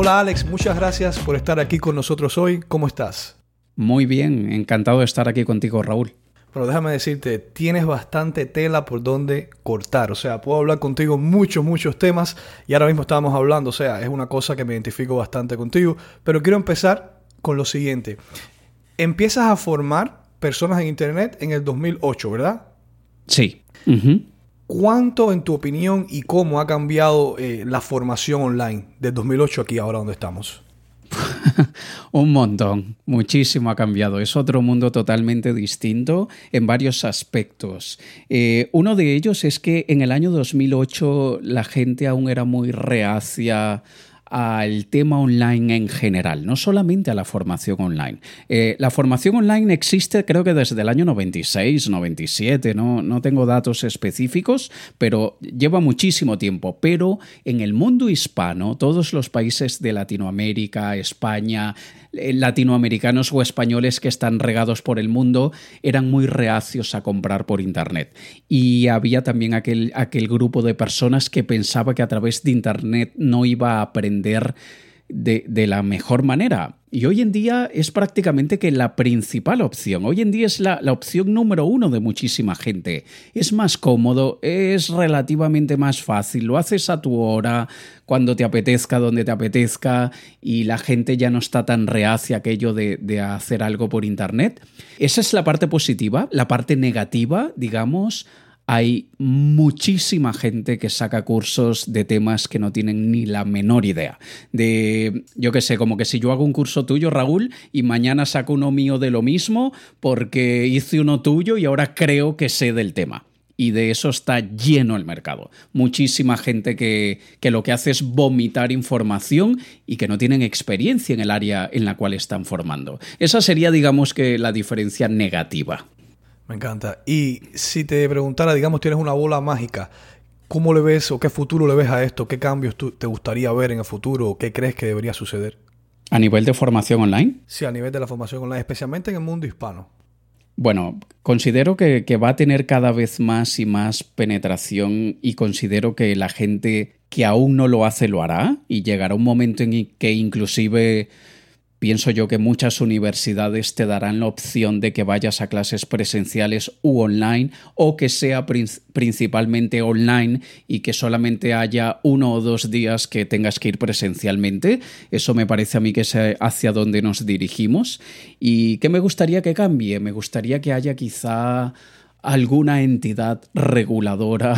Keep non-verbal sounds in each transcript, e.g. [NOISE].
Hola Alex, muchas gracias por estar aquí con nosotros hoy. ¿Cómo estás? Muy bien, encantado de estar aquí contigo, Raúl. Pero déjame decirte, tienes bastante tela por donde cortar. O sea, puedo hablar contigo muchos, muchos temas. Y ahora mismo estábamos hablando, o sea, es una cosa que me identifico bastante contigo. Pero quiero empezar con lo siguiente. Empiezas a formar personas en Internet en el 2008, ¿verdad? Sí. ¿Cuánto, en tu opinión, y cómo ha cambiado eh, la formación online de 2008 aquí ahora donde estamos? [LAUGHS] Un montón, muchísimo ha cambiado. Es otro mundo totalmente distinto en varios aspectos. Eh, uno de ellos es que en el año 2008 la gente aún era muy reacia al tema online en general, no solamente a la formación online. Eh, la formación online existe creo que desde el año 96, 97, no, no tengo datos específicos, pero lleva muchísimo tiempo. Pero en el mundo hispano, todos los países de Latinoamérica, España, latinoamericanos o españoles que están regados por el mundo eran muy reacios a comprar por Internet. Y había también aquel, aquel grupo de personas que pensaba que a través de Internet no iba a aprender de, la mejor manera. Y hoy en día es prácticamente que la principal opción. Hoy en día es la, la, opción número uno de muchísima gente. Es más cómodo, es relativamente más fácil, lo haces a tu hora, cuando te apetezca, donde te apetezca, y la gente ya no está tan reacia aquello de, de hacer algo por Internet. Esa es la parte positiva. La parte negativa, digamos, hay muchísima gente que saca cursos de temas que no tienen ni la menor idea. De, yo qué sé, como que si yo hago un curso tuyo, Raúl, y mañana saco uno mío de lo mismo porque hice uno tuyo y ahora creo que sé del tema. Y de eso está lleno el mercado. Muchísima gente que, que lo que hace es vomitar información y que no tienen experiencia en el área en la cual están formando. Esa sería, digamos que, la diferencia negativa. Me encanta. Y si te preguntara, digamos, tienes una bola mágica, ¿cómo le ves o qué futuro le ves a esto? ¿Qué cambios te gustaría ver en el futuro o qué crees que debería suceder? ¿A nivel de formación online? Sí, a nivel de la formación online, especialmente en el mundo hispano. Bueno, considero que, que, va a tener cada vez más y más penetración y considero que la gente que aún no lo hace lo hará y llegará un momento en que inclusive Pienso yo que muchas universidades te darán la opción de que vayas a clases presenciales u online o que sea principalmente online y que solamente haya uno o dos días que tengas que ir presencialmente. Eso me parece a mí que es hacia donde nos dirigimos. ¿Y qué me gustaría que cambie? Me gustaría que haya quizá alguna entidad reguladora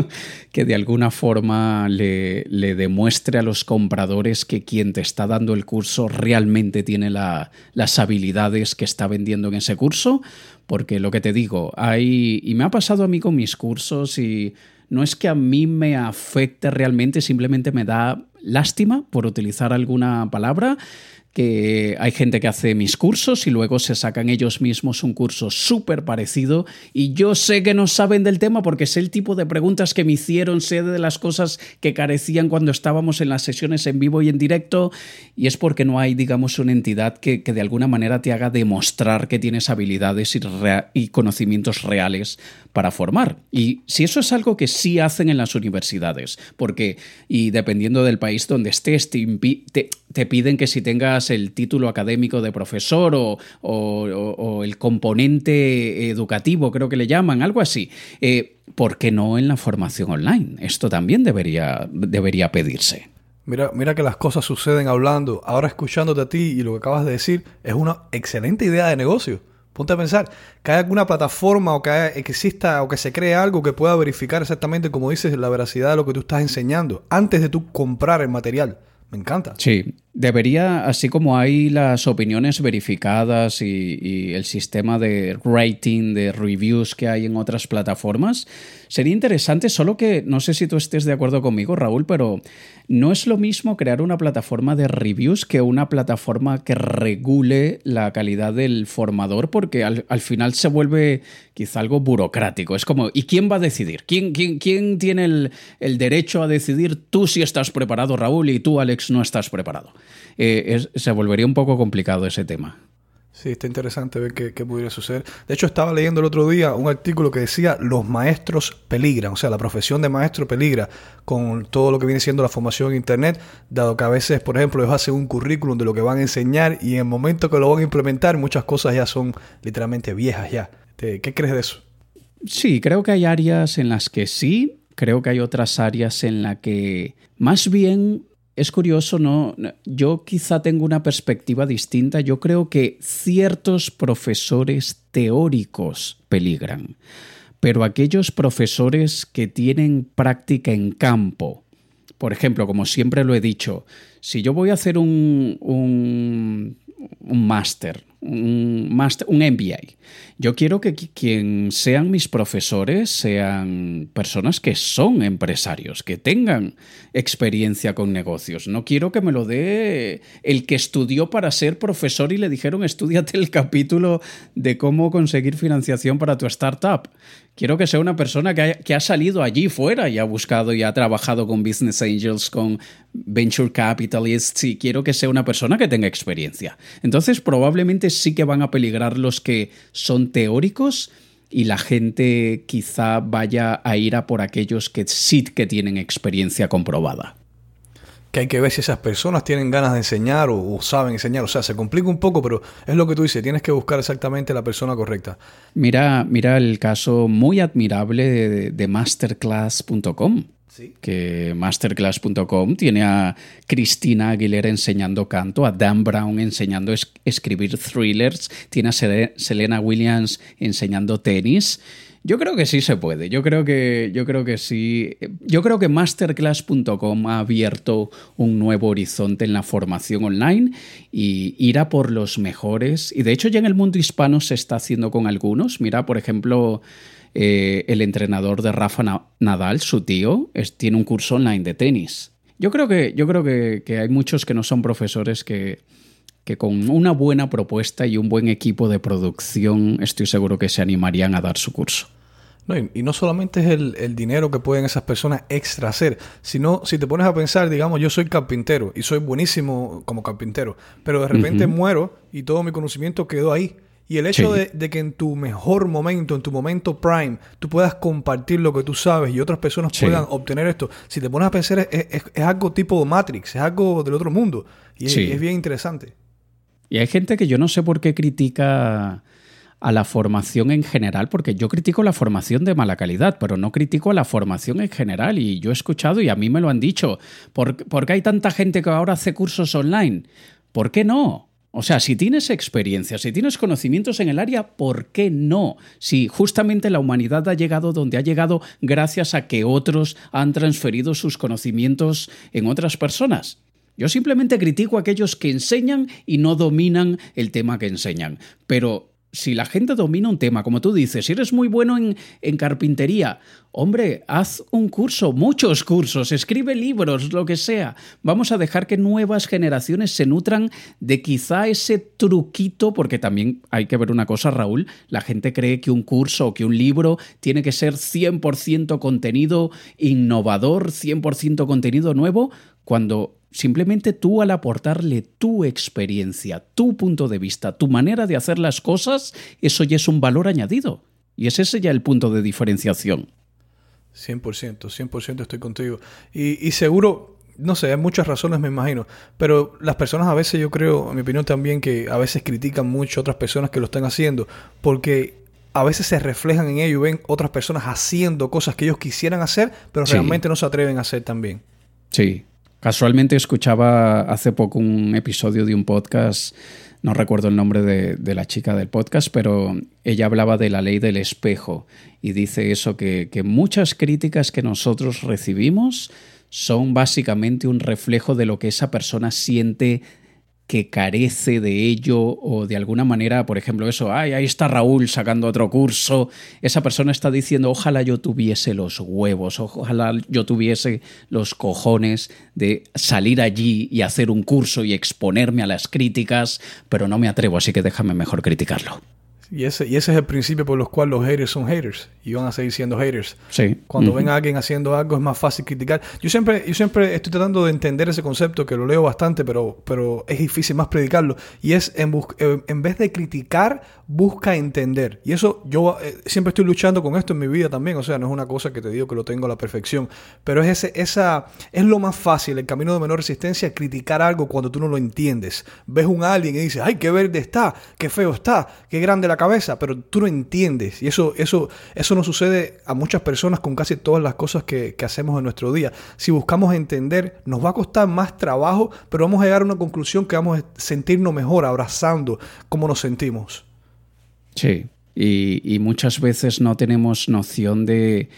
[LAUGHS] que de alguna forma le, demuestre a los compradores que quien te está dando el curso realmente tiene las habilidades que está vendiendo en ese curso, porque lo que te digo, hay, y me ha pasado a mí con mis cursos y no es que a mí me afecte realmente, simplemente me da lástima, por utilizar alguna palabra, que hay gente que hace mis cursos y luego se sacan ellos mismos un curso súper parecido y yo sé que no saben del tema porque sé el tipo de preguntas que me hicieron, sé de las cosas que carecían cuando estábamos en las sesiones en vivo y en directo y es porque no hay, digamos, una entidad que, de alguna manera te haga demostrar que tienes habilidades y, y conocimientos reales para formar. Y si eso es algo que sí hacen en las universidades, porque, y dependiendo del país donde estés, te, te, piden que si tengas el título académico de profesor o, o, el componente educativo, creo que le llaman, algo así. Eh, ¿Por qué no en la formación online? Esto también debería, debería pedirse. Mira, mira que las cosas suceden hablando. Ahora escuchándote a ti y lo que acabas de decir es una excelente idea de negocio. Ponte a pensar que hay alguna plataforma o que, exista o que se cree algo que pueda verificar exactamente, como dices, la veracidad de lo que tú estás enseñando antes de tú comprar el material. Me encanta. Sí, Debería, así como hay las opiniones verificadas y, el sistema de rating, de reviews que hay en otras plataformas, sería interesante, solo que no sé si tú estés de acuerdo conmigo, Raúl, pero no es lo mismo crear una plataforma de reviews que una plataforma que regule la calidad del formador, porque al, final se vuelve quizá algo burocrático. Es como, ¿y quién va a decidir? ¿Quién, tiene el derecho a decidir tú si estás preparado, Raúl, y tú, Alex, no estás preparado? Eh, se volvería un poco complicado ese tema. Sí, está interesante ver qué, pudiera suceder. De hecho, estaba leyendo el otro día un artículo que decía los maestros peligran, o sea, la profesión de maestro peligra con todo lo que viene siendo la formación en Internet, dado que a veces, por ejemplo, ellos hacen un currículum de lo que van a enseñar y en el momento que lo van a implementar, muchas cosas ya son literalmente viejas ya. ¿Qué crees de eso? Sí, creo que hay áreas en las que sí, creo que hay otras áreas en las que más bien es curioso, ¿no? Yo quizá tengo una perspectiva distinta. Yo creo que ciertos profesores teóricos peligran, pero aquellos profesores que tienen práctica en campo, por ejemplo, como siempre lo he dicho, si yo voy a hacer un, un, un máster, un, un MBA. Yo quiero que quien sean mis profesores sean personas que son empresarios, que tengan experiencia con negocios. No quiero que me lo dé el que estudió para ser profesor y le dijeron estudiate el capítulo de cómo conseguir financiación para tu startup. Quiero que sea una persona que, ha salido allí fuera y ha buscado y ha trabajado con business angels, con venture capitalists y quiero que sea una persona que tenga experiencia. Entonces probablemente sí que van a peligrar los que son teóricos y la gente quizá vaya a ir a por aquellos que sí que tienen experiencia comprobada que hay que ver si esas personas tienen ganas de enseñar o, saben enseñar. O sea, se complica un poco, pero es lo que tú dices, tienes que buscar exactamente la persona correcta. Mira, mira el caso muy admirable de, masterclass.com. Que masterclass.com tiene a Cristina Aguilera enseñando canto, a Dan Brown enseñando escribir thrillers, tiene a Selena Williams enseñando tenis. Yo creo que sí se puede. Yo creo que, yo creo que sí. Yo creo que masterclass.com ha abierto un nuevo horizonte en la formación online y irá por los mejores. Y de hecho ya en el mundo hispano se está haciendo con algunos. Mira, por ejemplo, eh, el entrenador de Rafa Nadal, su tío, tiene un curso online de tenis. Yo creo que, yo creo que, que hay muchos que no son profesores que, que con una buena propuesta y un buen equipo de producción estoy seguro que se animarían a dar su curso. No, y, no solamente es el, dinero que pueden esas personas extra hacer, sino si te pones a pensar, digamos, yo soy carpintero y soy buenísimo como carpintero, pero de repente muero y todo mi conocimiento quedó ahí. Y el hecho de, que en tu mejor momento, en tu momento prime, tú puedas compartir lo que tú sabes y otras personas puedan obtener esto, si te pones a pensar, es, algo tipo Matrix, es algo del otro mundo. Y es bien interesante. Y hay gente que yo no sé por qué critica a la formación en general, porque yo critico la formación de mala calidad, pero no critico a la formación en general. Y yo he escuchado y a mí me lo han dicho, ¿por, qué hay tanta gente que ahora hace cursos online? ¿Por qué no? O sea, si tienes experiencia, si tienes conocimientos en el área, ¿por qué no? Si justamente la humanidad ha llegado donde ha llegado gracias a que otros han transferido sus conocimientos en otras personas. Yo simplemente critico a aquellos que enseñan y no dominan el tema que enseñan. Pero si la gente domina un tema, como tú dices, si eres muy bueno en, en, carpintería, hombre, haz un curso, muchos cursos, escribe libros, lo que sea. Vamos a dejar que nuevas generaciones se nutran de quizá ese truquito, porque también hay que ver una cosa, Raúl, la gente cree que un curso o que un libro tiene que ser 100% contenido innovador, 100% contenido nuevo, cuando Simplemente tú al aportarle tu experiencia, tu punto de vista, tu manera de hacer las cosas, eso ya es un valor añadido. Y es ese ya el punto de diferenciación. 100%, 100% estoy contigo. Y, seguro, no sé, hay muchas razones me imagino, pero las personas a veces yo creo, en mi opinión también, que a veces critican mucho a otras personas que lo están haciendo, porque a veces se reflejan en ello y ven otras personas haciendo cosas que ellos quisieran hacer, pero realmente no se atreven a hacer también. Sí, Casualmente escuchaba hace poco un episodio de un podcast, no recuerdo el nombre de, la chica del podcast, pero ella hablaba de la ley del espejo y dice eso, que, muchas críticas que nosotros recibimos son básicamente un reflejo de lo que esa persona siente que carece de ello o de alguna manera, por ejemplo, eso, ay, ahí está Raúl sacando otro curso, esa persona está diciendo, ojalá yo tuviese los huevos, ojalá yo tuviese los cojones de salir allí y hacer un curso y exponerme a las críticas, pero no me atrevo, así que déjame mejor criticarlo. Y ese, y ese es el principio por el cual los haters son haters y van a seguir siendo haters. Sí. Cuando ven a alguien haciendo algo es más fácil criticar. Yo siempre, yo siempre estoy tratando de entender ese concepto, que lo leo bastante, pero, pero es difícil más predicarlo. Y es en, eh, en vez de criticar, busca entender. Y eso yo eh, siempre estoy luchando con esto en mi vida también. O sea, no es una cosa que te digo que lo tengo a la perfección. Pero es, ese, esa, es lo más fácil, el camino de menor resistencia, criticar algo cuando tú no lo entiendes. Ves un alguien y dices, ay, qué verde está, qué feo está, qué grande la cabeza, pero tú no entiendes. Y eso, eso, eso nos sucede a muchas personas con casi todas las cosas que, hacemos en nuestro día. Si buscamos entender, nos va a costar más trabajo, pero vamos a llegar a una conclusión que vamos a sentirnos mejor abrazando cómo nos sentimos. Sí, y muchas veces no tenemos noción de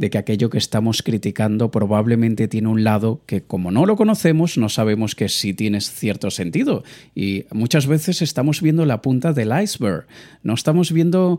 de que aquello que estamos criticando probablemente tiene un lado que como no lo conocemos no sabemos que sí tiene cierto sentido. Y muchas veces estamos viendo la punta del iceberg, no estamos viendo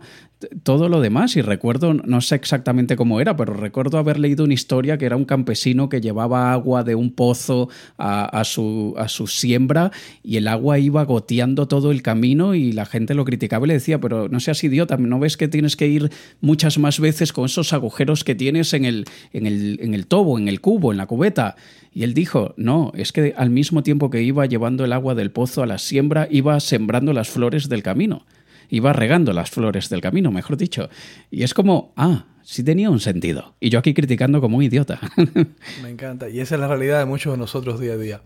todo lo demás. Y recuerdo, no sé exactamente cómo era, pero recuerdo haber leído una historia que era un campesino que llevaba agua de un pozo a, su, a su siembra y el agua iba goteando todo el camino y la gente lo criticaba y le decía, pero no seas idiota, ¿no ves que tienes que ir muchas más veces con esos agujeros que tienes en el, en el, en el tobo, en el cubo, en la cubeta? Y él dijo, no, es que al mismo tiempo que iba llevando el agua del pozo a la siembra, iba sembrando las flores del camino iba regando las flores del camino, mejor dicho. Y es como, ah, sí tenía un sentido. Y yo aquí criticando como un idiota. [LAUGHS] Me encanta. Y esa es la realidad de muchos de nosotros día a día.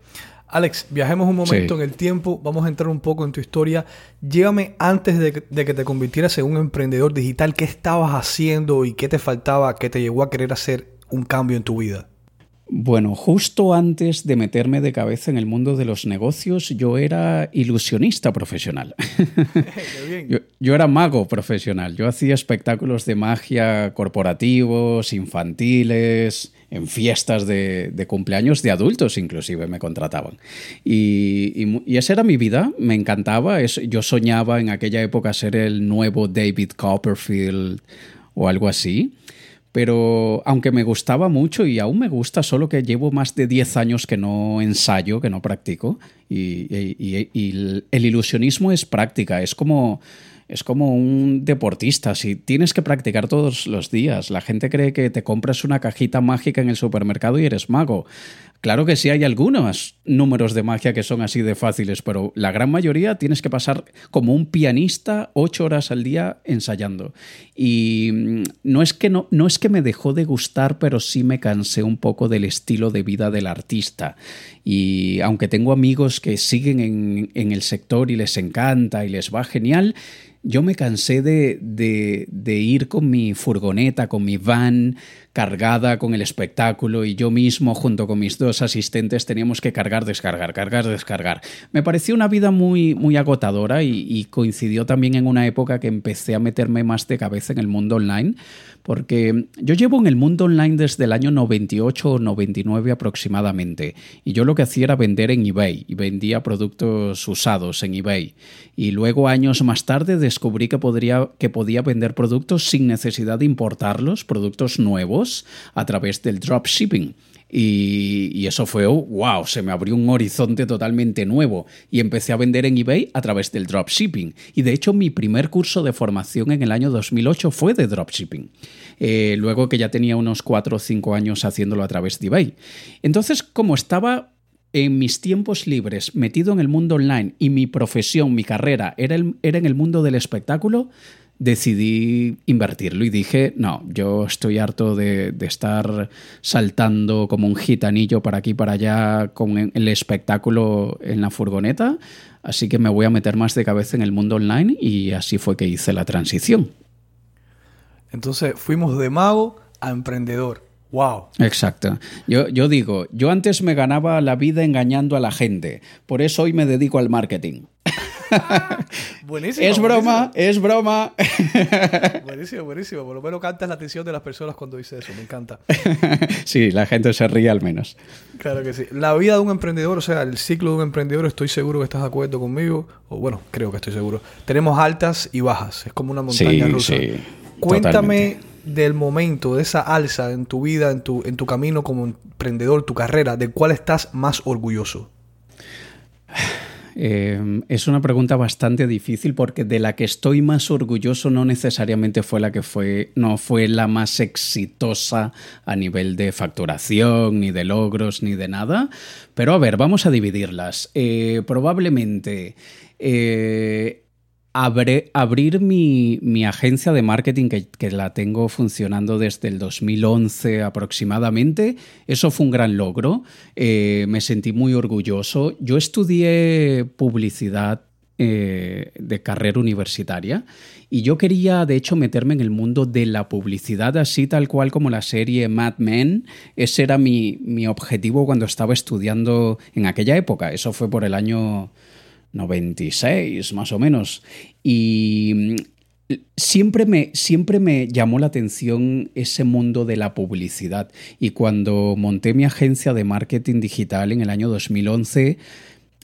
Alex, viajemos un momento en el tiempo, vamos a entrar un poco en tu historia. Llévame antes de de que, te convirtieras en un emprendedor digital, ¿qué estabas haciendo y qué te faltaba que te llegó a querer hacer un cambio en tu vida? Bueno, justo antes de meterme de cabeza en el mundo de los negocios, yo era ilusionista profesional. [LAUGHS] yo, era mago profesional. Yo hacía espectáculos de magia corporativos, infantiles, en fiestas de, cumpleaños de adultos inclusive me contrataban. Y, esa era mi vida, me encantaba. yo soñaba en aquella época ser el nuevo David Copperfield o algo así pero aunque me gustaba mucho y aún me gusta, solo que llevo más de 10 años que no ensayo, que no practico, y, el ilusionismo es práctica, es como es como un deportista. Si tienes que practicar todos los días, la gente cree que te compras una cajita mágica en el supermercado y eres mago. Claro que sí hay algunos números de magia que son así de fáciles, pero la gran mayoría tienes que pasar como un pianista ocho horas al día ensayando. Y mm, no es que, no, no es que me dejó de gustar, pero sí me cansé un poco del estilo de vida del artista. Y aunque tengo amigos que siguen en, en el sector y les encanta y les va genial, yo me cansé de, de, ir con mi furgoneta, con mi van cargada con el espectáculo y yo mismo junto con mis dos asistentes teníamos que cargar, descargar, cargar, descargar. Me pareció una vida muy, muy agotadora y, coincidió también en una época que empecé a meterme más de cabeza en el mundo online porque yo llevo en el mundo online desde el año 98 o 99 aproximadamente, y yo lo que hacía era vender en eBay, y vendía productos usados en eBay. Y luego años más tarde descubrí que, podría, que podía vender productos sin necesidad de importarlos, productos nuevos, a través del dropshipping. Y, eso fue, wow, se me abrió un horizonte totalmente nuevo y empecé a vender en eBay a través del dropshipping. Y de hecho mi primer curso de formación en el año 2008 fue de dropshipping. Eh, luego que ya tenía unos 4 o 5 años haciéndolo a través de eBay. Entonces, como estaba en mis tiempos libres metido en el mundo online y mi profesión, mi carrera era, era en el mundo del espectáculo, decidí invertirlo y dije, no, yo estoy harto de, estar saltando como un gitanillo para aquí para allá con el espectáculo en la furgoneta, así que me voy a meter más de cabeza en el mundo online y así fue que hice la transición. Entonces fuimos de mago a emprendedor. Wow. Exacto. Yo, yo digo, yo antes me ganaba la vida engañando a la gente, por eso hoy me dedico al marketing. [LAUGHS] buenísimo. Es broma, buenísimo. es broma. [LAUGHS] Buenísimo, buenísimo. Por lo menos cantas la atención de las personas cuando dice eso. Me encanta. [LAUGHS] sí, la gente se ríe al menos. Claro que sí. La vida de un emprendedor, o sea, el ciclo de un emprendedor, estoy seguro que estás de acuerdo conmigo. O bueno, creo que estoy seguro. Tenemos altas y bajas. Es como una montaña Sí, rusa. sí, Cuéntame totalmente. Del momento, de esa alza en tu vida, en tu, en tu camino como emprendedor, tu carrera, del cual estás más orgulloso. [SIGHS] Eh, es una pregunta bastante difícil porque de la que estoy más orgulloso no necesariamente fue la que fue, no fue la más exitosa a nivel de facturación, ni de logros, ni de nada. Pero a ver, vamos a dividirlas. Eh, probablemente eh, abrir mi, agencia de marketing, que, que la tengo funcionando desde el 2011 aproximadamente, eso fue un gran logro. Eh, me sentí muy orgulloso. Yo estudié publicidad eh, de carrera universitaria y yo quería de hecho meterme en el mundo de la publicidad así tal cual como la serie Mad Men ese era mi, mi objetivo cuando estaba estudiando en aquella época eso fue por el año 96 más o menos. Y mm, siempre me, siempre me llamó la atención ese mundo de la publicidad. Y cuando monté mi agencia de marketing digital en el año 2011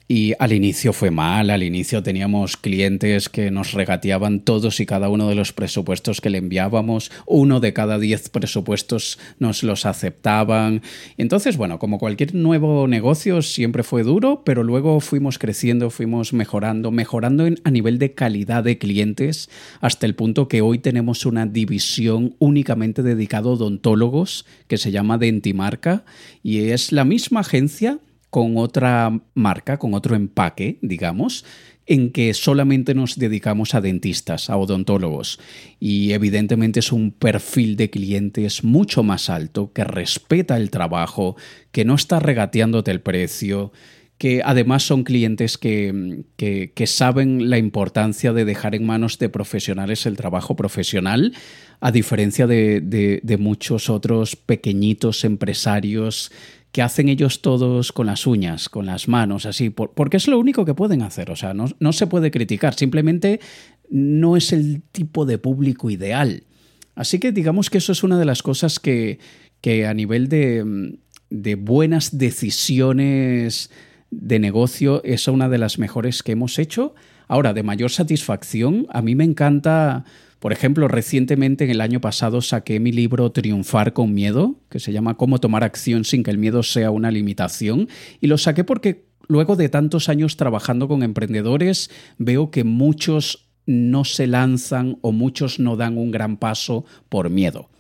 y al inicio fue mal, al inicio teníamos clientes que nos regateaban todos y cada uno de los presupuestos que le enviábamos, uno de cada diez presupuestos nos los aceptaban. Entonces, bueno, como cualquier nuevo negocio siempre fue duro, pero luego fuimos creciendo, fuimos mejorando, mejorando en- a nivel de calidad de clientes, hasta el punto que hoy tenemos una división únicamente dedicada a odontólogos que se llama Dentimarca y es la misma agencia con otra marca, con otro empaque, digamos, en que solamente nos dedicamos a dentistas, a odontólogos. Y evidentemente es un perfil de clientes mucho más alto, que respeta el trabajo, que no está regateándote el precio, que además son clientes que, que, que saben la importancia de dejar en manos de profesionales el trabajo profesional, a diferencia de, de- de muchos otros pequeñitos empresarios que hacen ellos todos con las uñas, con las manos, así, por- porque es lo único que pueden hacer, o sea, no, no se puede criticar, simplemente no es el tipo de público ideal. Así que digamos que eso es una de las cosas que, que a nivel de, de buenas decisiones de negocio es una de las mejores que hemos hecho. Ahora, de mayor satisfacción, a mí me encanta, por ejemplo, recientemente en el año pasado saqué mi libro Triunfar con Miedo, que se llama Cómo tomar acción sin que el miedo sea una limitación, y lo saqué porque luego de tantos años trabajando con emprendedores, veo que muchos no se lanzan o muchos no dan un gran paso por miedo.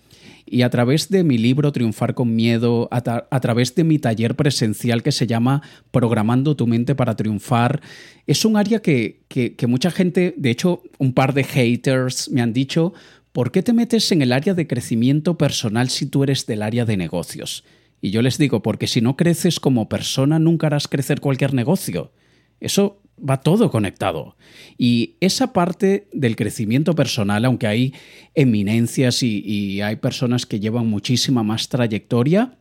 Y a través de mi libro Triunfar con Miedo, a, través de mi taller presencial que se llama Programando tu mente para triunfar, es un área que, que- que mucha gente, de hecho un par de haters me han dicho, ¿por qué te metes en el área de crecimiento personal si tú eres del área de negocios? Y yo les digo, porque si no creces como persona, nunca harás crecer cualquier negocio. Eso va todo conectado. Y esa parte del crecimiento personal, aunque hay eminencias y, hay personas que llevan muchísima más trayectoria,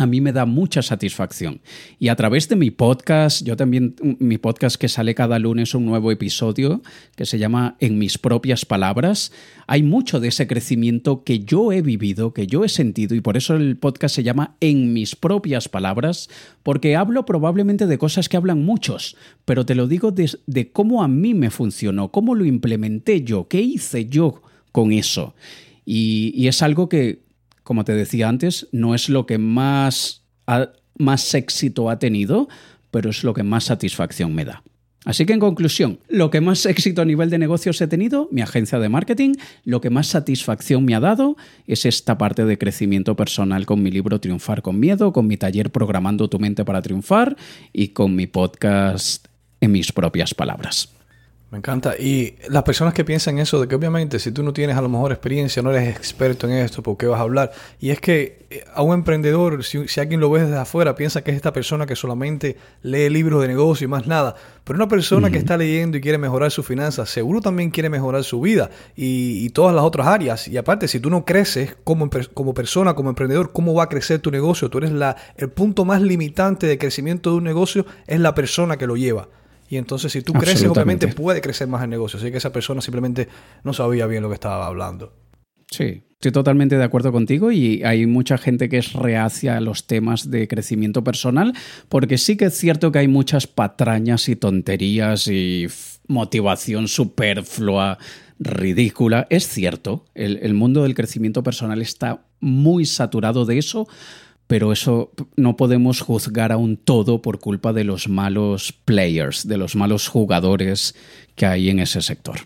a mí me da mucha satisfacción. Y a través de mi podcast, yo también, mi podcast que sale cada lunes un nuevo episodio que se llama En mis propias palabras, hay mucho de ese crecimiento que yo he vivido, que yo he sentido, y por eso el podcast se llama En mis propias palabras, porque hablo probablemente de cosas que hablan muchos, pero te lo digo de, cómo a mí me funcionó, cómo lo implementé yo, qué hice yo con eso. Y es algo que, como te decía antes, no es lo que más, más éxito ha tenido, pero es lo que más satisfacción me da. Así que en conclusión, lo que más éxito a nivel de negocios he tenido, mi agencia de marketing, lo que más satisfacción me ha dado es esta parte de crecimiento personal con mi libro Triunfar con Miedo, con mi taller Programando tu mente para triunfar y con mi podcast en mis propias palabras. Me encanta. Y las personas que piensan eso, de que obviamente si tú no tienes a lo mejor experiencia, no eres experto en esto, ¿por qué vas a hablar? Y es que eh, a un emprendedor, si, si alguien lo ve desde afuera, piensa que es esta persona que solamente lee libros de negocio y más nada. Pero una persona que está leyendo y quiere mejorar sus finanzas, seguro también quiere mejorar su vida y, y todas las otras áreas. Y aparte, si tú no creces como, como persona, como emprendedor, ¿cómo va a crecer tu negocio? Tú eres la, el punto más limitante de crecimiento de un negocio, es la persona que lo lleva. Y entonces si tú creces, obviamente puede crecer más el negocio. Así que esa persona simplemente no sabía bien lo que estaba hablando. Sí, estoy totalmente de acuerdo contigo y hay mucha gente que es reacia a los temas de crecimiento personal porque sí que es cierto que hay muchas patrañas y tonterías y motivación superflua, ridícula. Es cierto, el, mundo del crecimiento personal está muy saturado de eso, pero eso no podemos juzgar a un todo por culpa de los malos players, de los malos jugadores que hay en ese sector.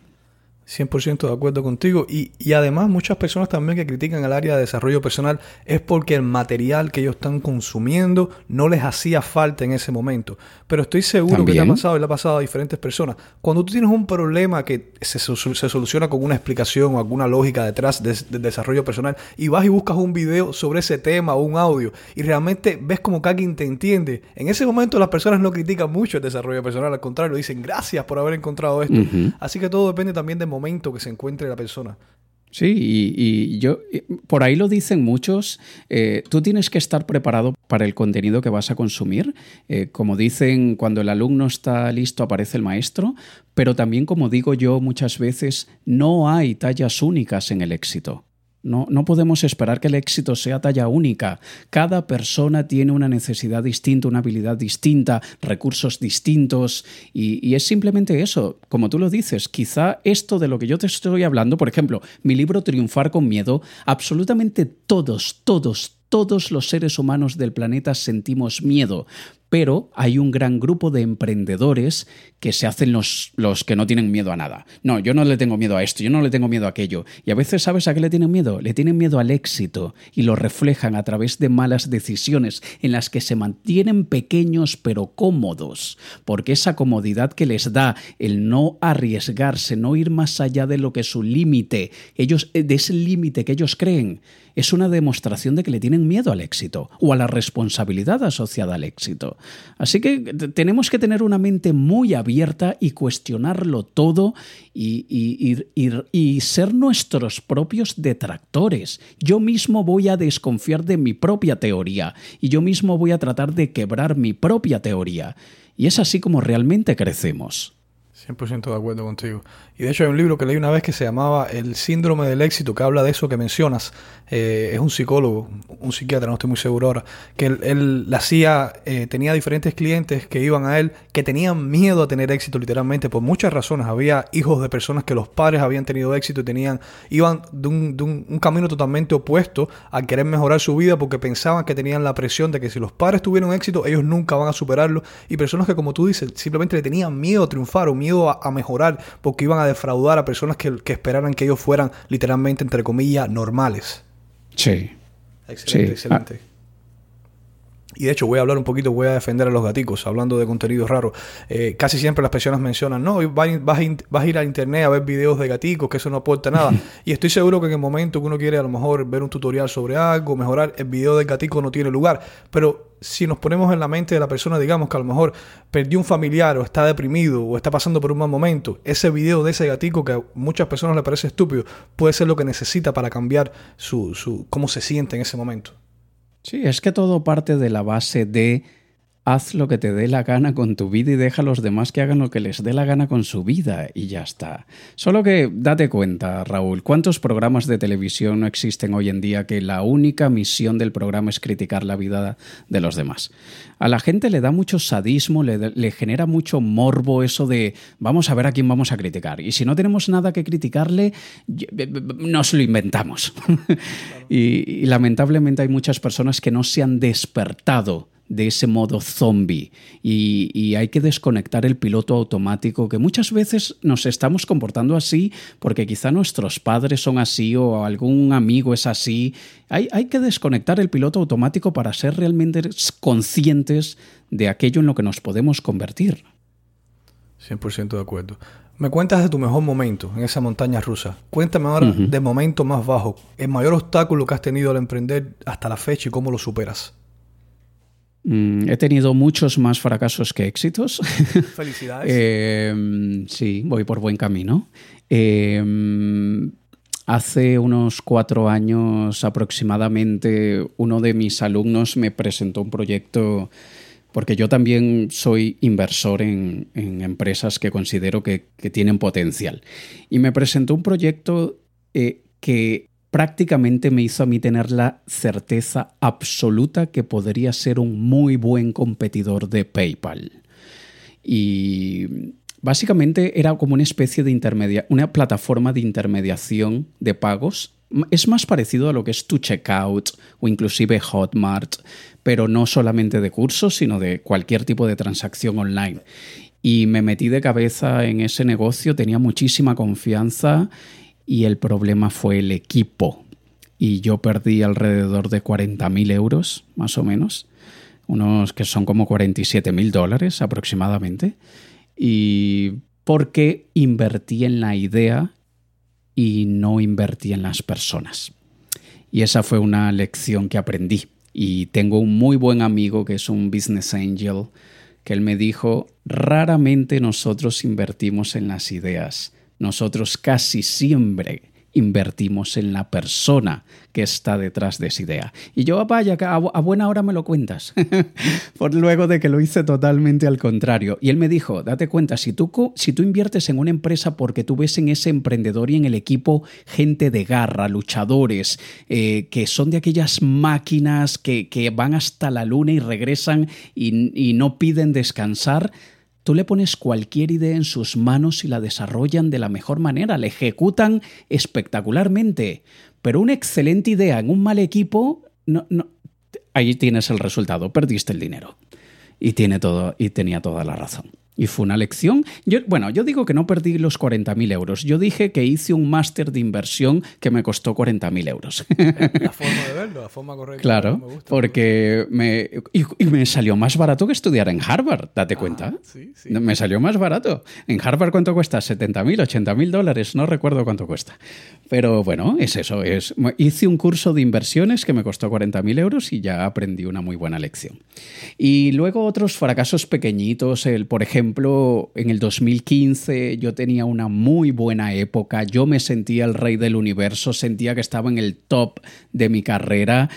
100% de acuerdo contigo. Y, y, además muchas personas también que critican el área de desarrollo personal es porque el material que ellos están consumiendo no les hacía falta en ese momento. Pero estoy seguro que te ha pasado y le ha pasado a diferentes personas. Cuando tú tienes un problema que se, se soluciona con una explicación o alguna lógica detrás del desarrollo personal y vas y buscas un video sobre ese tema o un audio y realmente ves como que alguien te entiende, en ese momento las personas no critican mucho el desarrollo personal, al contrario, dicen gracias por haber encontrado esto. Así que todo depende también de momento que se encuentre la persona. Sí, y, yo, por ahí lo dicen muchos, eh, tú tienes que estar preparado para el contenido que vas a consumir. Eh, como dicen, cuando el alumno está listo aparece el maestro, pero también como digo yo muchas veces, no hay tallas únicas en el éxito. No, no, podemos esperar que el éxito sea talla única. Cada persona tiene una necesidad distinta, una habilidad distinta, recursos distintos y, y, es simplemente eso. Como tú lo dices, quizá esto de lo que yo te estoy hablando, por ejemplo, mi libro Triunfar con Miedo, absolutamente todos, todos, todos los seres humanos del planeta sentimos miedo, pero hay un gran grupo de emprendedores que se hacen los, los, que no tienen miedo a nada. No, yo no le tengo miedo a esto, yo no le tengo miedo a aquello. Y a veces, ¿sabes a qué le tienen miedo? Le tienen miedo al éxito y lo reflejan a través de malas decisiones en las que se mantienen pequeños pero cómodos, porque esa comodidad que les da el no arriesgarse, no ir más allá de lo que su límite, ellos de ese límite que ellos creen, es una demostración de que le tienen miedo al éxito o a la responsabilidad asociada al éxito. Así que tenemos que tener una mente muy abierta y cuestionarlo todo y, ser nuestros propios detractores. Yo mismo voy a desconfiar de mi propia teoría y yo mismo voy a tratar de quebrar mi propia teoría. Y es así como realmente crecemos. 100% de acuerdo contigo. Y de hecho hay un libro que leí una vez que se llamaba El síndrome del éxito, que habla de eso que mencionas. Eh, es un psicólogo, un psiquiatra, no estoy muy seguro ahora, que él, la hacía, eh, tenía diferentes clientes que iban a él, que tenían miedo a tener éxito literalmente, por muchas razones. Había hijos de personas que los padres habían tenido éxito y tenían, iban de un, de un, un camino totalmente opuesto a querer mejorar su vida porque pensaban que tenían la presión de que si los padres tuvieron éxito, ellos nunca van a superarlo. Y personas que, como tú dices, simplemente le tenían miedo a triunfar o miedo a, mejorar porque iban a defraudar a personas que, que, esperaran que ellos fueran literalmente, entre comillas, normales. Sí. Excelente, excelente. Y de hecho voy a hablar un poquito, voy a defender a los gaticos, hablando de contenido raro. Eh, casi siempre las personas mencionan, no, vas, a ir a internet a ver videos de gaticos, que eso no aporta nada. [LAUGHS] y estoy seguro que en el momento que uno quiere a lo mejor ver un tutorial sobre algo, mejorar, el video del gatico no tiene lugar. Pero si nos ponemos en la mente de la persona, digamos que a lo mejor perdió un familiar o está deprimido o está pasando por un mal momento, ese video de ese gatico que a muchas personas le parece estúpido, puede ser lo que necesita para cambiar su, su cómo se siente en ese momento. Sí, es que todo parte de la base de haz lo que te dé la gana con tu vida y deja a los demás que hagan lo que les dé la gana con su vida y ya está. Solo que date cuenta, Raúl, ¿cuántos programas de televisión no existen hoy en día que la única misión del programa es criticar la vida de los demás? A la gente le da mucho sadismo, le, genera mucho morbo eso de vamos a ver a quién vamos a criticar. Y si no tenemos nada que criticarle, nos lo inventamos. [LAUGHS] y lamentablemente hay muchas personas que no se han despertado de ese modo zombie y, hay que desconectar el piloto automático que muchas veces nos estamos comportando así porque quizá nuestros padres son así o algún amigo es así. Hay, hay que desconectar el piloto automático para ser realmente conscientes de aquello en lo que nos podemos convertir. 100% de acuerdo. Me cuentas de tu mejor momento en esa montaña rusa. Cuéntame ahora de momento más bajo, el mayor obstáculo que has tenido al emprender hasta la fecha y cómo lo superas. Mm, he tenido muchos más fracasos que éxitos. [LAUGHS] Felicidades. Em, sí, voy por buen camino. Em, hace unos cuatro años aproximadamente, uno de mis alumnos me presentó un proyecto porque yo también soy inversor en, empresas que considero que, tienen potencial. Y me presentó un proyecto eh, que prácticamente me hizo a mí tener la certeza absoluta que podría ser un muy buen competidor de PayPal. Y básicamente era como una especie de intermedia, una plataforma de intermediación de pagos es más parecido a lo que es tu checkout o inclusive Hotmart, pero no solamente de cursos, sino de cualquier tipo de transacción online. Y me metí de cabeza en ese negocio, tenía muchísima confianza y el problema fue el equipo. Y yo perdí alrededor de 40.000 euros, más o menos, unos que son como 47.000 dólares aproximadamente. Y porque invertí en la idea y no invertí en las personas. Y esa fue una lección que aprendí. Y tengo un muy buen amigo que es un business angel, que él me dijo, raramente nosotros invertimos en las ideas, nosotros casi siempre invertimos en la persona que está detrás de esa idea. Y yo, ah, vaya, a, buena hora me lo cuentas, [LAUGHS] por luego de que lo hice totalmente al contrario. Y él me dijo, date cuenta, si tú, si tú inviertes en una empresa porque tú ves en ese emprendedor y en el equipo gente de garra, luchadores, eh, que son de aquellas máquinas que, van hasta la luna y regresan y no piden descansar, Tú le pones cualquier idea en sus manos y la desarrollan de la mejor manera, la ejecutan espectacularmente. Pero una excelente idea en un mal equipo, no, no, ahí tienes el resultado, perdiste el dinero. Y, tiene todo, y tenía toda la razón. Y fue una lección. Yo, bueno, yo digo que no perdí los 40.000 euros. Yo dije que hice un máster de inversión que me costó 40.000 euros. [LAUGHS] La forma de verlo, la forma correcta. Claro, porque me, y, me salió más barato que estudiar en Harvard, date ah, cuenta. Sí, sí. Me salió más barato. En Harvard, ¿cuánto cuesta? 70.000, 80.000 dólares, no recuerdo cuánto cuesta. Pero bueno, es eso. Es, hice un curso de inversiones que me costó 40.000 euros y ya aprendí una muy buena lección. Y luego otros fracasos pequeñitos, el, por ejemplo, ejemplo, en el 2015 yo tenía una muy buena época, yo me sentía el rey del universo, sentía que estaba en el top de mi carrera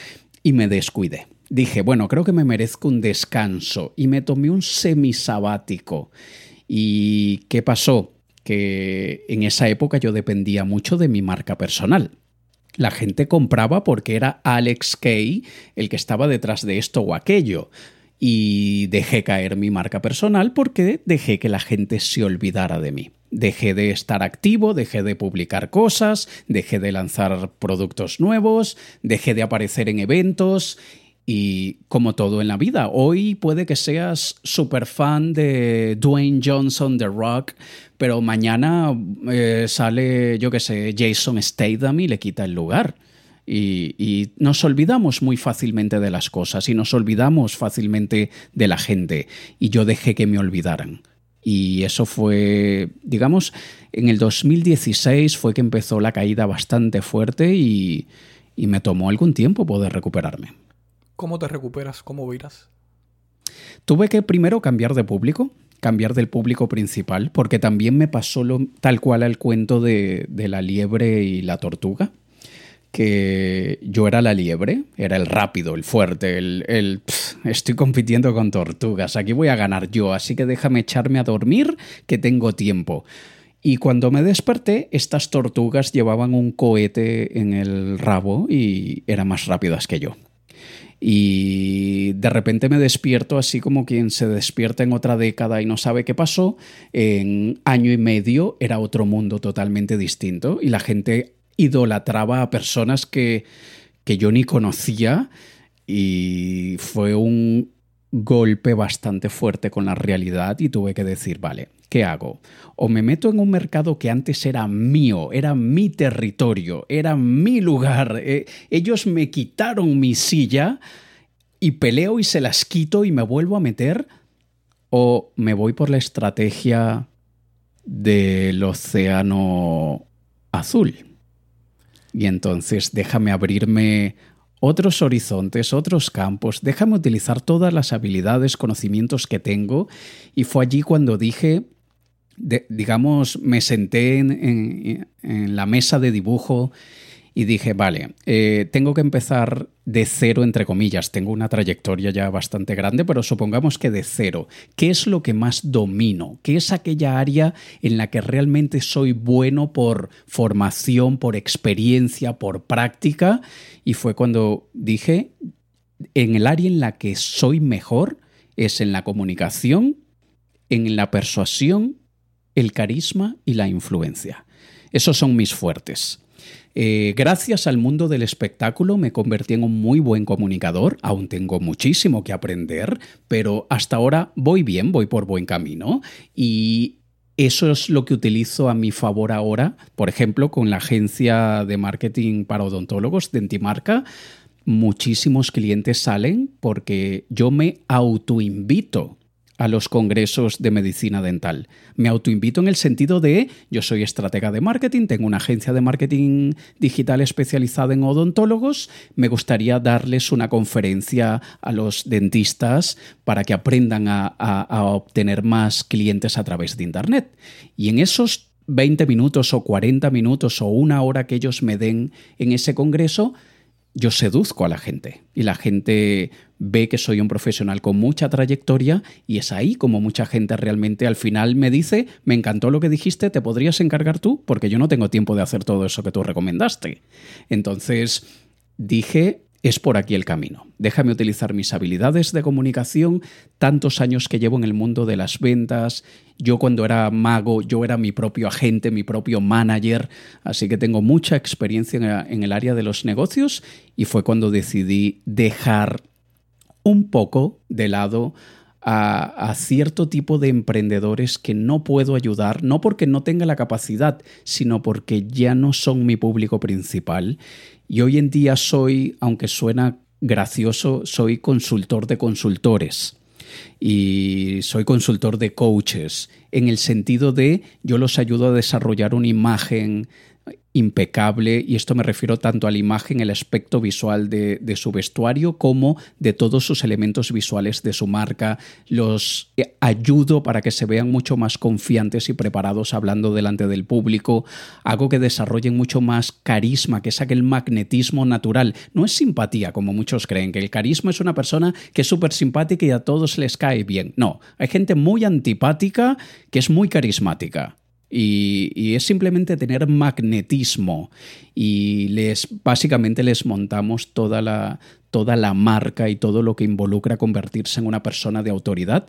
y me descuidé. Dije, bueno, creo que me merezco un descanso y me tomé un semisabático. ¿Y qué pasó? Que en esa época yo dependía mucho de mi marca personal. La gente compraba porque era Alex Kay el que estaba detrás de esto o aquello y dejé caer mi marca personal porque dejé que la gente se olvidara de mí. Dejé de estar activo, dejé de publicar cosas, dejé de lanzar productos nuevos, dejé de aparecer en eventos y como todo en la vida, hoy puede que seas súper fan de Dwayne Johnson, The Rock, pero mañana eh, sale, yo qué sé, Jason Statham y le quita el lugar. Y, nos olvidamos muy fácilmente de las cosas y nos olvidamos fácilmente de la gente. Y yo dejé que me olvidaran. Y eso fue, digamos, en el 2016 fue que empezó la caída bastante fuerte y, y me tomó algún tiempo poder recuperarme. ¿Cómo te recuperas? ¿Cómo viras? Tuve que primero cambiar de público, cambiar del público principal, porque también me pasó lo, tal cual al cuento de, de la liebre y la tortuga que yo era la liebre, era el rápido, el fuerte, el, estoy compitiendo con tortugas, aquí voy a ganar yo, así que déjame echarme a dormir que tengo tiempo. Y cuando me desperté, estas tortugas llevaban un cohete en el rabo y eran más rápidas que yo. Y de repente me despierto así como quien se despierta en otra década y no sabe qué pasó. En año y medio era otro mundo totalmente distinto y la gente idolatraba a personas que, que yo ni conocía y fue un golpe bastante fuerte con la realidad y tuve que decir, vale, ¿qué hago? O me meto en un mercado que antes era mío, era mi territorio, era mi lugar, eh, ellos me quitaron mi silla y peleo y se las quito y me vuelvo a meter, o me voy por la estrategia del océano azul. Y entonces déjame abrirme otros horizontes, otros campos, déjame utilizar todas las habilidades, conocimientos que tengo. Y fue allí cuando dije, digamos, me senté en, la mesa de dibujo y dije, vale, eh, tengo que empezar de cero, entre comillas. Tengo una trayectoria ya bastante grande, pero supongamos que de cero. ¿Qué es lo que más domino? ¿Qué es aquella área en la que realmente soy bueno por formación, por experiencia, por práctica? Y fue cuando dije, en el área en la que soy mejor es en la comunicación, en la persuasión, el carisma y la influencia. Esos son mis fuertes. Eh, gracias al mundo del espectáculo me convertí en un muy buen comunicador, aún tengo muchísimo que aprender, pero hasta ahora voy bien, voy por buen camino. Y eso es lo que utilizo a mi favor ahora, por ejemplo, con la agencia de marketing para odontólogos, Dentimarca. Muchísimos clientes salen porque yo me autoinvito a los congresos de medicina dental. Me autoinvito en el sentido de yo soy estratega de marketing, tengo una agencia de marketing digital especializada en odontólogos, me gustaría darles una conferencia a los dentistas para que aprendan a, a obtener más clientes a través de Internet. Y en esos 20 minutos o 40 minutos o una hora que ellos me den en ese congreso, yo seduzco a la gente y la gente ve que soy un profesional con mucha trayectoria y es ahí como mucha gente realmente al final me dice, me encantó lo que dijiste, ¿te podrías encargar tú? Porque yo no tengo tiempo de hacer todo eso que tú recomendaste. Entonces dije, es por aquí el camino. Déjame utilizar mis habilidades de comunicación, tantos años que llevo en el mundo de las ventas. Yo cuando era mago, yo era mi propio agente, mi propio manager, así que tengo mucha experiencia en el área de los negocios y fue cuando decidí dejar un poco de lado a, cierto tipo de emprendedores que no puedo ayudar, no porque no tenga la capacidad, sino porque ya no son mi público principal. Y hoy en día soy, aunque suena gracioso, soy consultor de consultores. Y soy consultor de coaches, en el sentido de yo los ayudo a desarrollar una imagen impecable y esto me refiero tanto a la imagen, el aspecto visual de, su vestuario como de todos sus elementos visuales de su marca. Los ayudo para que se vean mucho más confiantes y preparados hablando delante del público. Hago que desarrollen mucho más carisma, que es aquel magnetismo natural. No es simpatía como muchos creen, que el carisma es una persona que es súper simpática y a todos les cae bien. No, hay gente muy antipática que es muy carismática. Y, es simplemente tener magnetismo y les básicamente les montamos toda la, toda la marca y todo lo que involucra convertirse en una persona de autoridad.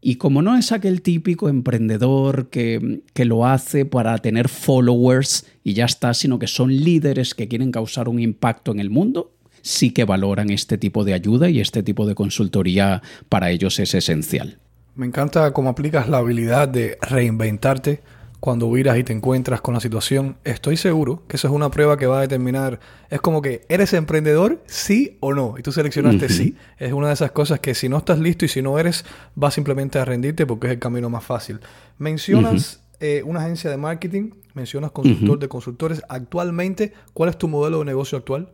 Y como no es aquel típico emprendedor que, que lo hace para tener followers y ya está, sino que son líderes que quieren causar un impacto en el mundo, sí que valoran este tipo de ayuda y este tipo de consultoría para ellos es esencial. Me encanta cómo aplicas la habilidad de reinventarte cuando viras y te encuentras con la situación, estoy seguro que eso es una prueba que va a determinar, es como que, ¿eres emprendedor? Sí o no. Y tú seleccionaste sí. Es una de esas cosas que si no estás listo y si no eres, vas simplemente a rendirte porque es el camino más fácil. Mencionas eh, una agencia de marketing, mencionas consultor de consultores. Actualmente, ¿cuál es tu modelo de negocio actual?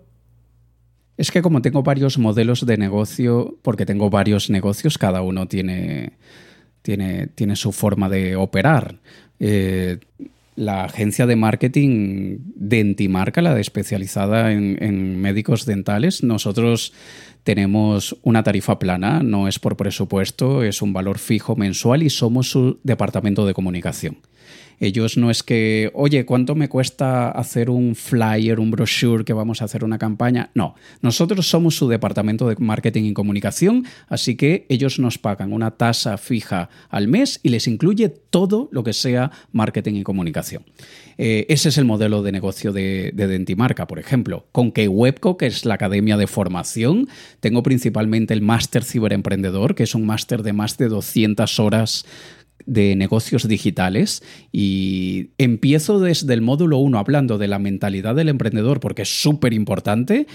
Es que como tengo varios modelos de negocio, porque tengo varios negocios, cada uno tiene, tiene, tiene su forma de operar. Eh, la agencia de marketing Dentimarca, la de especializada en, médicos dentales, nosotros tenemos una tarifa plana, no es por presupuesto, es un valor fijo mensual y somos su departamento de comunicación. Ellos no es que, oye, ¿cuánto me cuesta hacer un flyer, un brochure que vamos a hacer una campaña? No, nosotros somos su departamento de marketing y comunicación, así que ellos nos pagan una tasa fija al mes y les incluye todo lo que sea marketing y comunicación. Eh, ese es el modelo de negocio de, Dentimarca, por ejemplo. Con Webco, que es la academia de formación, tengo principalmente el máster ciberemprendedor, que es un máster de más de 200 horas de negocios digitales y empiezo desde el módulo 1 hablando de la mentalidad del emprendedor porque es súper importante,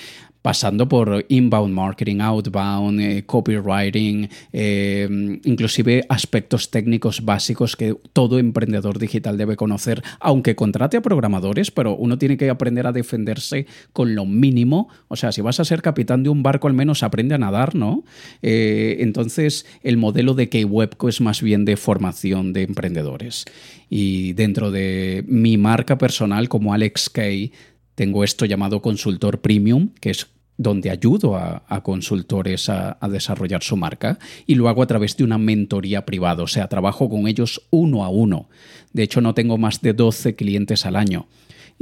pasando por inbound marketing, outbound, eh, copywriting, eh, inclusive aspectos técnicos básicos que todo emprendedor digital debe conocer, aunque contrate a programadores, pero uno tiene que aprender a defenderse con lo mínimo. O sea, si vas a ser capitán de un barco, al menos aprende a nadar, ¿no? Eh, entonces, el modelo de K-Webco es más bien de formación de emprendedores. Y dentro de mi marca personal como Alex Kay, tengo esto llamado consultor premium, que es donde ayudo a, consultores a, a, desarrollar su marca y lo hago a través de una mentoría privada, o sea, trabajo con ellos uno a uno. De hecho, no tengo más de 12 clientes al año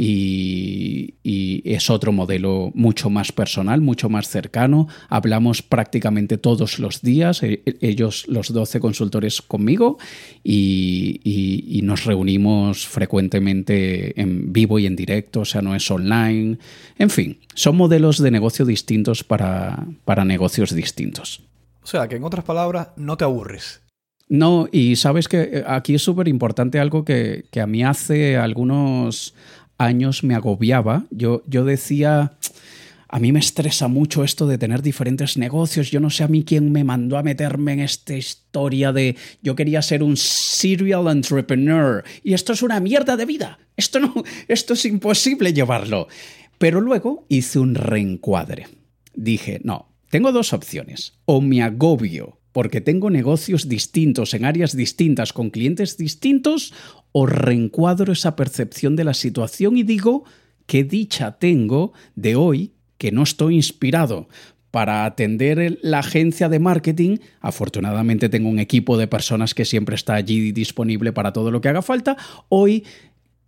y, es otro modelo mucho más personal, mucho más cercano. Hablamos prácticamente todos los días, e, e, ellos los 12 consultores conmigo y, nos reunimos frecuentemente en vivo y en directo, o sea, no es online. En fin, son modelos de negocio distintos para, para negocios distintos. O sea, que en otras palabras, no te aburres. No, y sabes que eh, aquí es súper importante algo que, que, a mí hace algunos años me agobiaba. Yo, yo decía, a mí me estresa mucho esto de tener diferentes negocios. Yo no sé a mí quién me mandó a meterme en esta historia de yo quería ser un serial entrepreneur y esto es una mierda de vida. Esto no, esto es imposible llevarlo. Pero luego hice un reencuadre. Dije, no, tengo dos opciones. O me agobio porque tengo negocios distintos en áreas distintas con clientes distintos o reencuadro esa percepción de la situación y digo qué dicha tengo de hoy que no estoy inspirado para atender la agencia de marketing. Afortunadamente tengo un equipo de personas que siempre está allí disponible para todo lo que haga falta. Hoy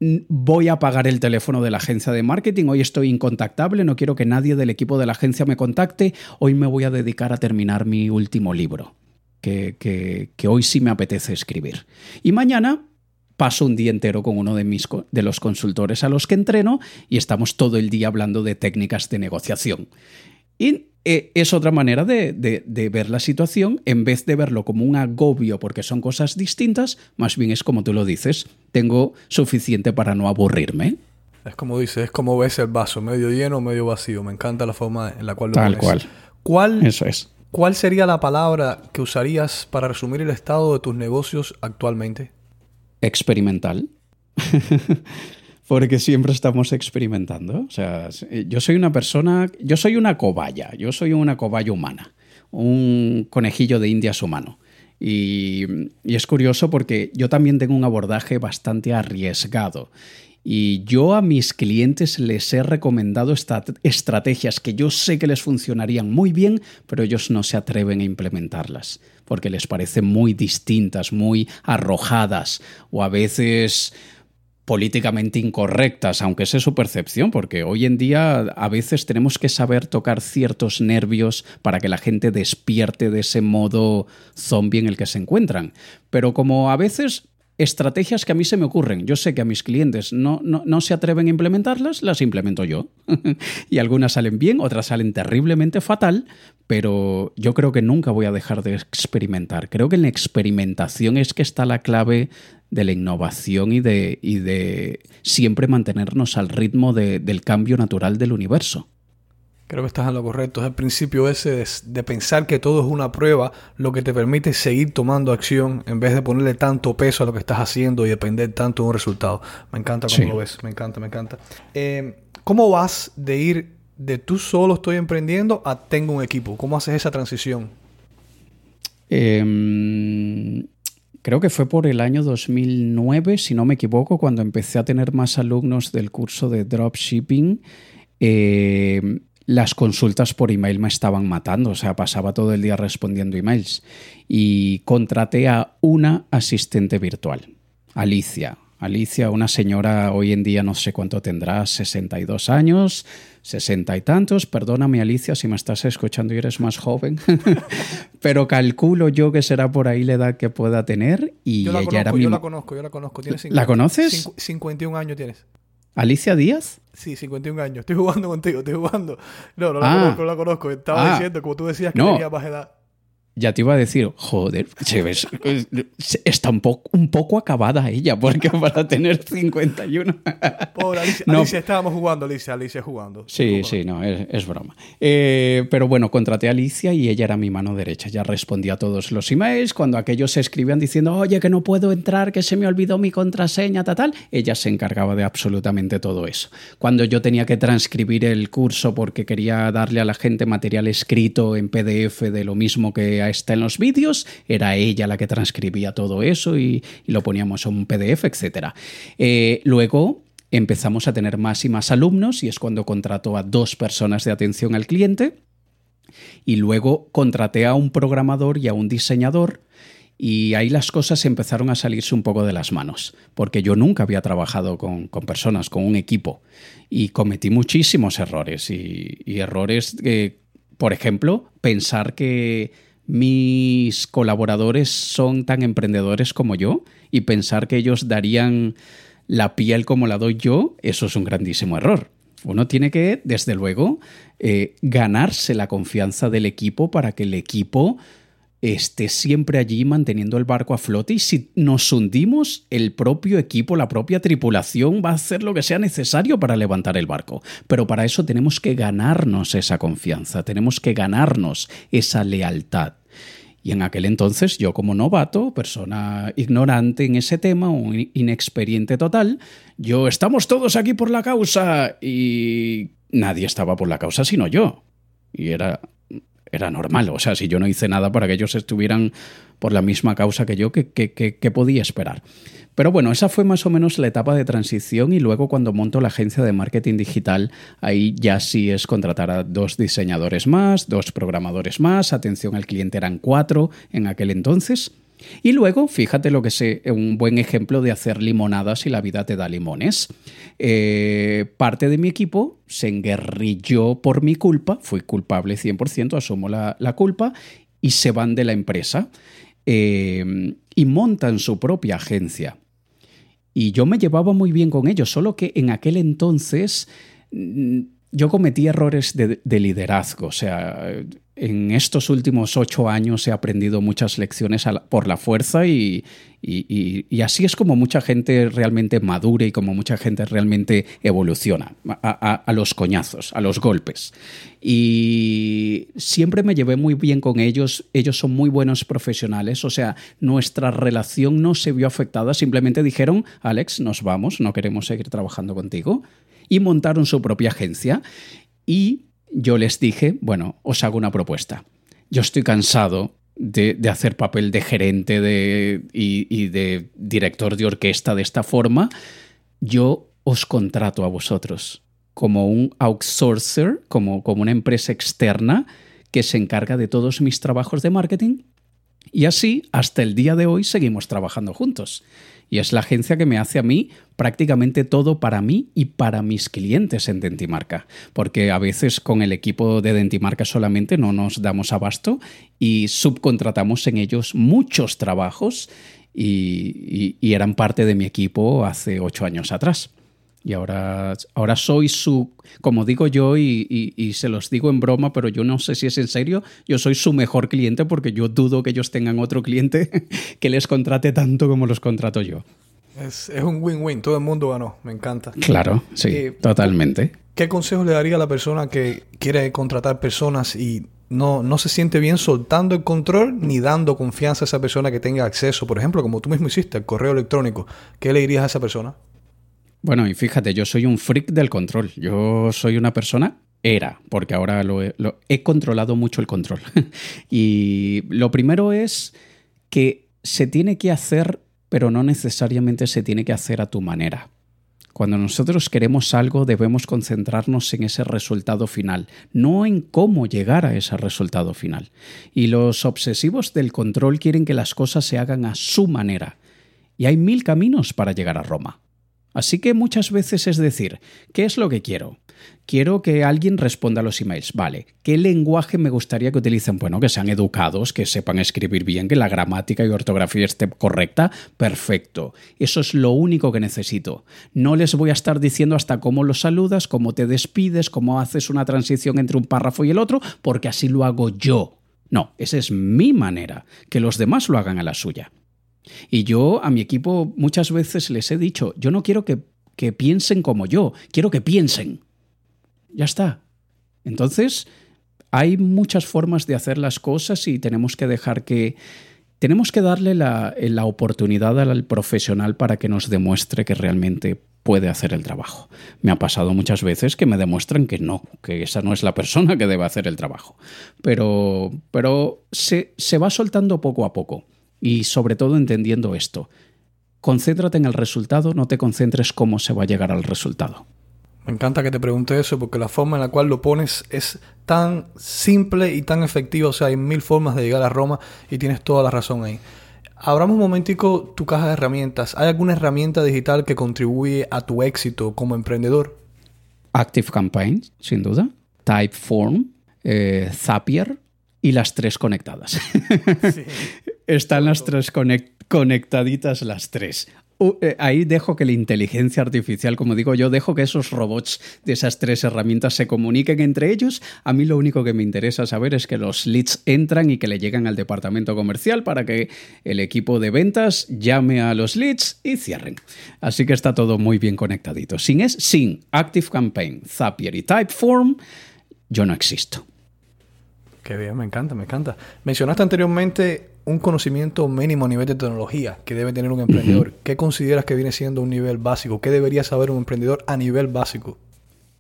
voy a pagar el teléfono de la agencia de marketing, hoy estoy incontactable, no quiero que nadie del equipo de la agencia me contacte, hoy me voy a dedicar a terminar mi último libro, que, que hoy sí me apetece escribir. Y mañana paso un día entero con uno de, mis, de los consultores a los que entreno y estamos todo el día hablando de técnicas de negociación. Y eh, es otra manera de, de, ver la situación, en vez de verlo como un agobio porque son cosas distintas, más bien es como tú lo dices, tengo suficiente para no aburrirme. Es como dices, es como ves el vaso, medio lleno o medio vacío. Me encanta la forma en la cual lo Tal cual. ¿Cuál, Eso es. ¿Cuál sería la palabra que usarías para resumir el estado de tus negocios actualmente? experimental. [LAUGHS] Porque siempre estamos experimentando. O sea, yo soy una persona, yo soy una cobaya, yo soy una cobaya humana, un conejillo de indias humano. Y, y, es curioso porque yo también tengo un abordaje bastante arriesgado. Y yo a mis clientes les he recomendado estrategias que yo sé que les funcionarían muy bien, pero ellos no se atreven a implementarlas, porque les parecen muy distintas, muy arrojadas o a veces políticamente incorrectas, aunque sea su percepción, porque hoy en día a veces tenemos que saber tocar ciertos nervios para que la gente despierte de ese modo zombie en el que se encuentran. Pero como a veces estrategias que a mí se me ocurren. Yo sé que a mis clientes no, no, se atreven a implementarlas, las implemento yo. [LAUGHS] y algunas salen bien, otras salen terriblemente fatal, pero yo creo que nunca voy a dejar de experimentar. Creo que en la experimentación es que está la clave de la innovación y de, y de siempre mantenernos al ritmo del cambio natural del universo. Creo que estás en lo correcto. Es el principio ese de, pensar que todo es una prueba, lo que te permite seguir tomando acción en vez de ponerle tanto peso a lo que estás haciendo y depender tanto de un resultado. Me encanta cómo lo ves, me encanta, me encanta. Eh, ¿Cómo vas de ir de tú solo estoy emprendiendo a tengo un equipo? ¿Cómo haces esa transición? Em, creo que fue por el año 2009, si no me equivoco, cuando empecé a tener más alumnos del curso de dropshipping. Eh, las consultas por email me estaban matando, o sea, pasaba todo el día respondiendo emails y contraté a una asistente virtual, Alicia. Alicia, una señora hoy en día no sé cuánto tendrá, 62 años, 60 y tantos. Perdóname, Alicia, si me estás escuchando y eres más joven, [LAUGHS] pero calculo yo que será por ahí la edad que pueda tener. Y yo la ella conozco, era mi... Yo la conozco, yo la conozco. ¿La conoces? 51 años tienes. ¿Alicia Díaz? Sí, 51 años. Estoy jugando contigo, estoy jugando. No, no la ah. conozco, no la conozco. Estaba ah. diciendo, como tú decías, que tenía más edad. Ya te iba a decir, joder, está un poco, un poco acabada ella, porque [LAUGHS] para tener 51. Pobre Alicia, Alicia estábamos jugando, Alicia, Alicia jugando. Sí, sí, no, es, broma. Eh, pero bueno, contraté a Alicia y ella era mi mano derecha. Ya respondía a todos los emails. Cuando aquellos se escribían diciendo, oye, que no puedo entrar, que se me olvidó mi contraseña, tal, tal, ella se encargaba de absolutamente todo eso. Cuando yo tenía que transcribir el curso porque quería darle a la gente material escrito en PDF de lo mismo que está en los vídeos, era ella la que transcribía todo eso y, lo poníamos en un PDF, etc. Eh, luego empezamos a tener más y más alumnos y es cuando contrató a dos personas de atención al cliente y luego contraté a un programador y a un diseñador y ahí las cosas empezaron a salirse un poco de las manos, porque yo nunca había trabajado con, personas, con un equipo, y cometí muchísimos errores. Y, errores, que, por ejemplo, pensar que mis colaboradores son tan emprendedores como yo y pensar que ellos darían la piel como la doy yo, eso es un grandísimo error. Uno tiene que, desde luego, eh, ganarse la confianza del equipo para que el equipo esté siempre allí manteniendo el barco a flote y si nos hundimos, el propio equipo, la propia tripulación va a hacer lo que sea necesario para levantar el barco. Pero para eso tenemos que ganarnos esa confianza, tenemos que ganarnos esa lealtad. Y en aquel entonces yo como novato, persona ignorante en ese tema, un inexperiente total, yo estamos todos aquí por la causa y nadie estaba por la causa sino yo. Y era, era normal, o sea, si yo no hice nada para que ellos estuvieran por la misma causa que yo, ¿qué, qué podía esperar? Pero bueno, esa fue más o menos la etapa de transición y luego cuando monto la agencia de marketing digital, ahí ya sí es contratar a dos diseñadores más, dos programadores más, atención al cliente eran cuatro en aquel entonces. Y luego, fíjate lo que sé, un buen ejemplo de hacer limonadas y la vida te da limones. Eh, parte de mi equipo se enguerrilló por mi culpa, fui culpable 100%, asumo la, culpa, y se van de la empresa eh, y montan su propia agencia. Y yo me llevaba muy bien con ellos, solo que en aquel entonces mm, yo cometí errores de, liderazgo. O sea, en estos últimos ocho años he aprendido muchas lecciones por la fuerza y, y, así es como mucha gente realmente madura y como mucha gente realmente evoluciona, a, los coñazos, a los golpes. Y siempre me llevé muy bien con ellos, ellos son muy buenos profesionales, o sea, nuestra relación no se vio afectada, simplemente dijeron, Alex, nos vamos, no queremos seguir trabajando contigo, y montaron su propia agencia. Y yo les dije, bueno, os hago una propuesta. Yo estoy cansado de, hacer papel de gerente de, y, de director de orquesta de esta forma, yo os contrato a vosotros como un outsourcer, como, como una empresa externa que se encarga de todos mis trabajos de marketing. Y así, hasta el día de hoy, seguimos trabajando juntos. Y es la agencia que me hace a mí prácticamente todo para mí y para mis clientes en Dentimarca. Porque a veces con el equipo de Dentimarca solamente no nos damos abasto y subcontratamos en ellos muchos trabajos y, eran parte de mi equipo hace ocho años atrás. Y ahora, ahora soy su, como digo yo, y, se los digo en broma, pero yo no sé si es en serio, yo soy su mejor cliente porque yo dudo que ellos tengan otro cliente [LAUGHS] que les contrate tanto como los contrato yo. Es, un win-win, todo el mundo ganó, me encanta. Claro, sí, eh, totalmente. ¿Qué consejo le daría a la persona que quiere contratar personas y no, no se siente bien soltando el control ni dando confianza a esa persona que tenga acceso, por ejemplo, como tú mismo hiciste, al correo electrónico? ¿Qué le dirías a esa persona? Bueno, y fíjate, yo soy un freak del control. Yo soy una persona era, porque ahora lo he, controlado mucho el control. [LAUGHS] y lo primero es que se tiene que hacer, pero no necesariamente se tiene que hacer a tu manera. Cuando nosotros queremos algo debemos concentrarnos en ese resultado final, no en cómo llegar a ese resultado final. Y los obsesivos del control quieren que las cosas se hagan a su manera. Y hay mil caminos para llegar a Roma. Así que muchas veces es decir, ¿qué es lo que quiero? Quiero que alguien responda a los emails. Vale, ¿qué lenguaje me gustaría que utilicen? Bueno, que sean educados, que sepan escribir bien, que la gramática y ortografía esté correcta. Perfecto. Eso es lo único que necesito. No les voy a estar diciendo hasta cómo los saludas, cómo te despides, cómo haces una transición entre un párrafo y el otro, porque así lo hago yo. No, esa es mi manera. Que los demás lo hagan a la suya. Y yo a mi equipo muchas veces les he dicho, yo no quiero que, que piensen como yo, quiero que piensen. Ya está. Entonces, hay muchas formas de hacer las cosas y tenemos que dejar que... Tenemos que darle la, la oportunidad al profesional para que nos demuestre que realmente puede hacer el trabajo. Me ha pasado muchas veces que me demuestran que no, que esa no es la persona que debe hacer el trabajo. Pero, pero se, se va soltando poco a poco y sobre todo entendiendo esto. concéntrate en el resultado, no te concentres cómo se va a llegar al resultado. Me encanta que te pregunte eso porque la forma en la cual lo pones es tan simple y tan efectiva. O sea, hay mil formas de llegar a Roma y tienes toda la razón ahí. Abramos un momentico tu caja de herramientas. ¿Hay alguna herramienta digital que contribuye a tu éxito como emprendedor? Active Campaign, sin duda. Typeform, eh, Zapier y las tres conectadas. [LAUGHS] Están las tres conectaditas las tres. Eh, ahí dejo que la inteligencia artificial, como digo yo, dejo que esos robots de esas tres herramientas se comuniquen entre ellos. A mí lo único que me interesa saber es que los leads entran y que le llegan al departamento comercial para que el equipo de ventas llame a los leads y cierren. Así que está todo muy bien conectadito. Sin es, sin Active Campaign, Zapier y Typeform, yo no existo. Qué bien, me encanta, me encanta. Mencionaste anteriormente un conocimiento mínimo a nivel de tecnología que debe tener un emprendedor. ¿Qué consideras que viene siendo un nivel básico? ¿Qué debería saber un emprendedor a nivel básico?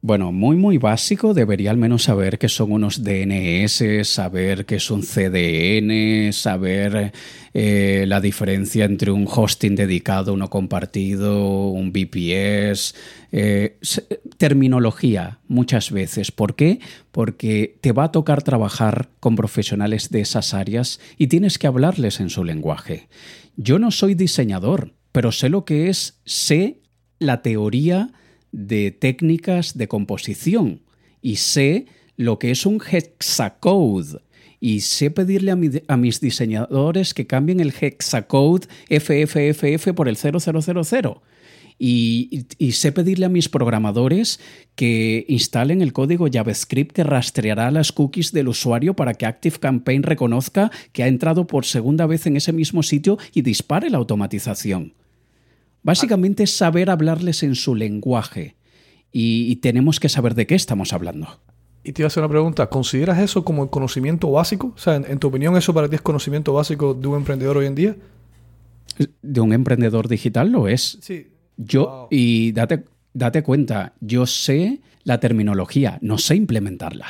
Bueno, muy muy básico, debería al menos saber qué son unos DNS, saber qué es un CDN, saber eh, la diferencia entre un hosting dedicado, uno compartido, un VPS, eh, terminología muchas veces. ¿Por qué? Porque te va a tocar trabajar con profesionales de esas áreas y tienes que hablarles en su lenguaje. Yo no soy diseñador, pero sé lo que es, sé la teoría de técnicas de composición y sé lo que es un hexacode y sé pedirle a, mis diseñadores que cambien el hexacode FFFF por el 0000. Y, y, sé pedirle a mis programadores que instalen el código JavaScript que rastreará las cookies del usuario para que ActiveCampaign reconozca que ha entrado por segunda vez en ese mismo sitio y dispare la automatización. Básicamente es saber hablarles en su lenguaje y, tenemos que saber de qué estamos hablando. Y te iba a hacer una pregunta, ¿consideras eso como el conocimiento básico? O sea, en, tu opinión, ¿eso para ti es conocimiento básico de un emprendedor hoy en día? De un emprendedor digital lo es. Sí. Yo, y date, date cuenta, yo sé la terminología, no sé implementarla.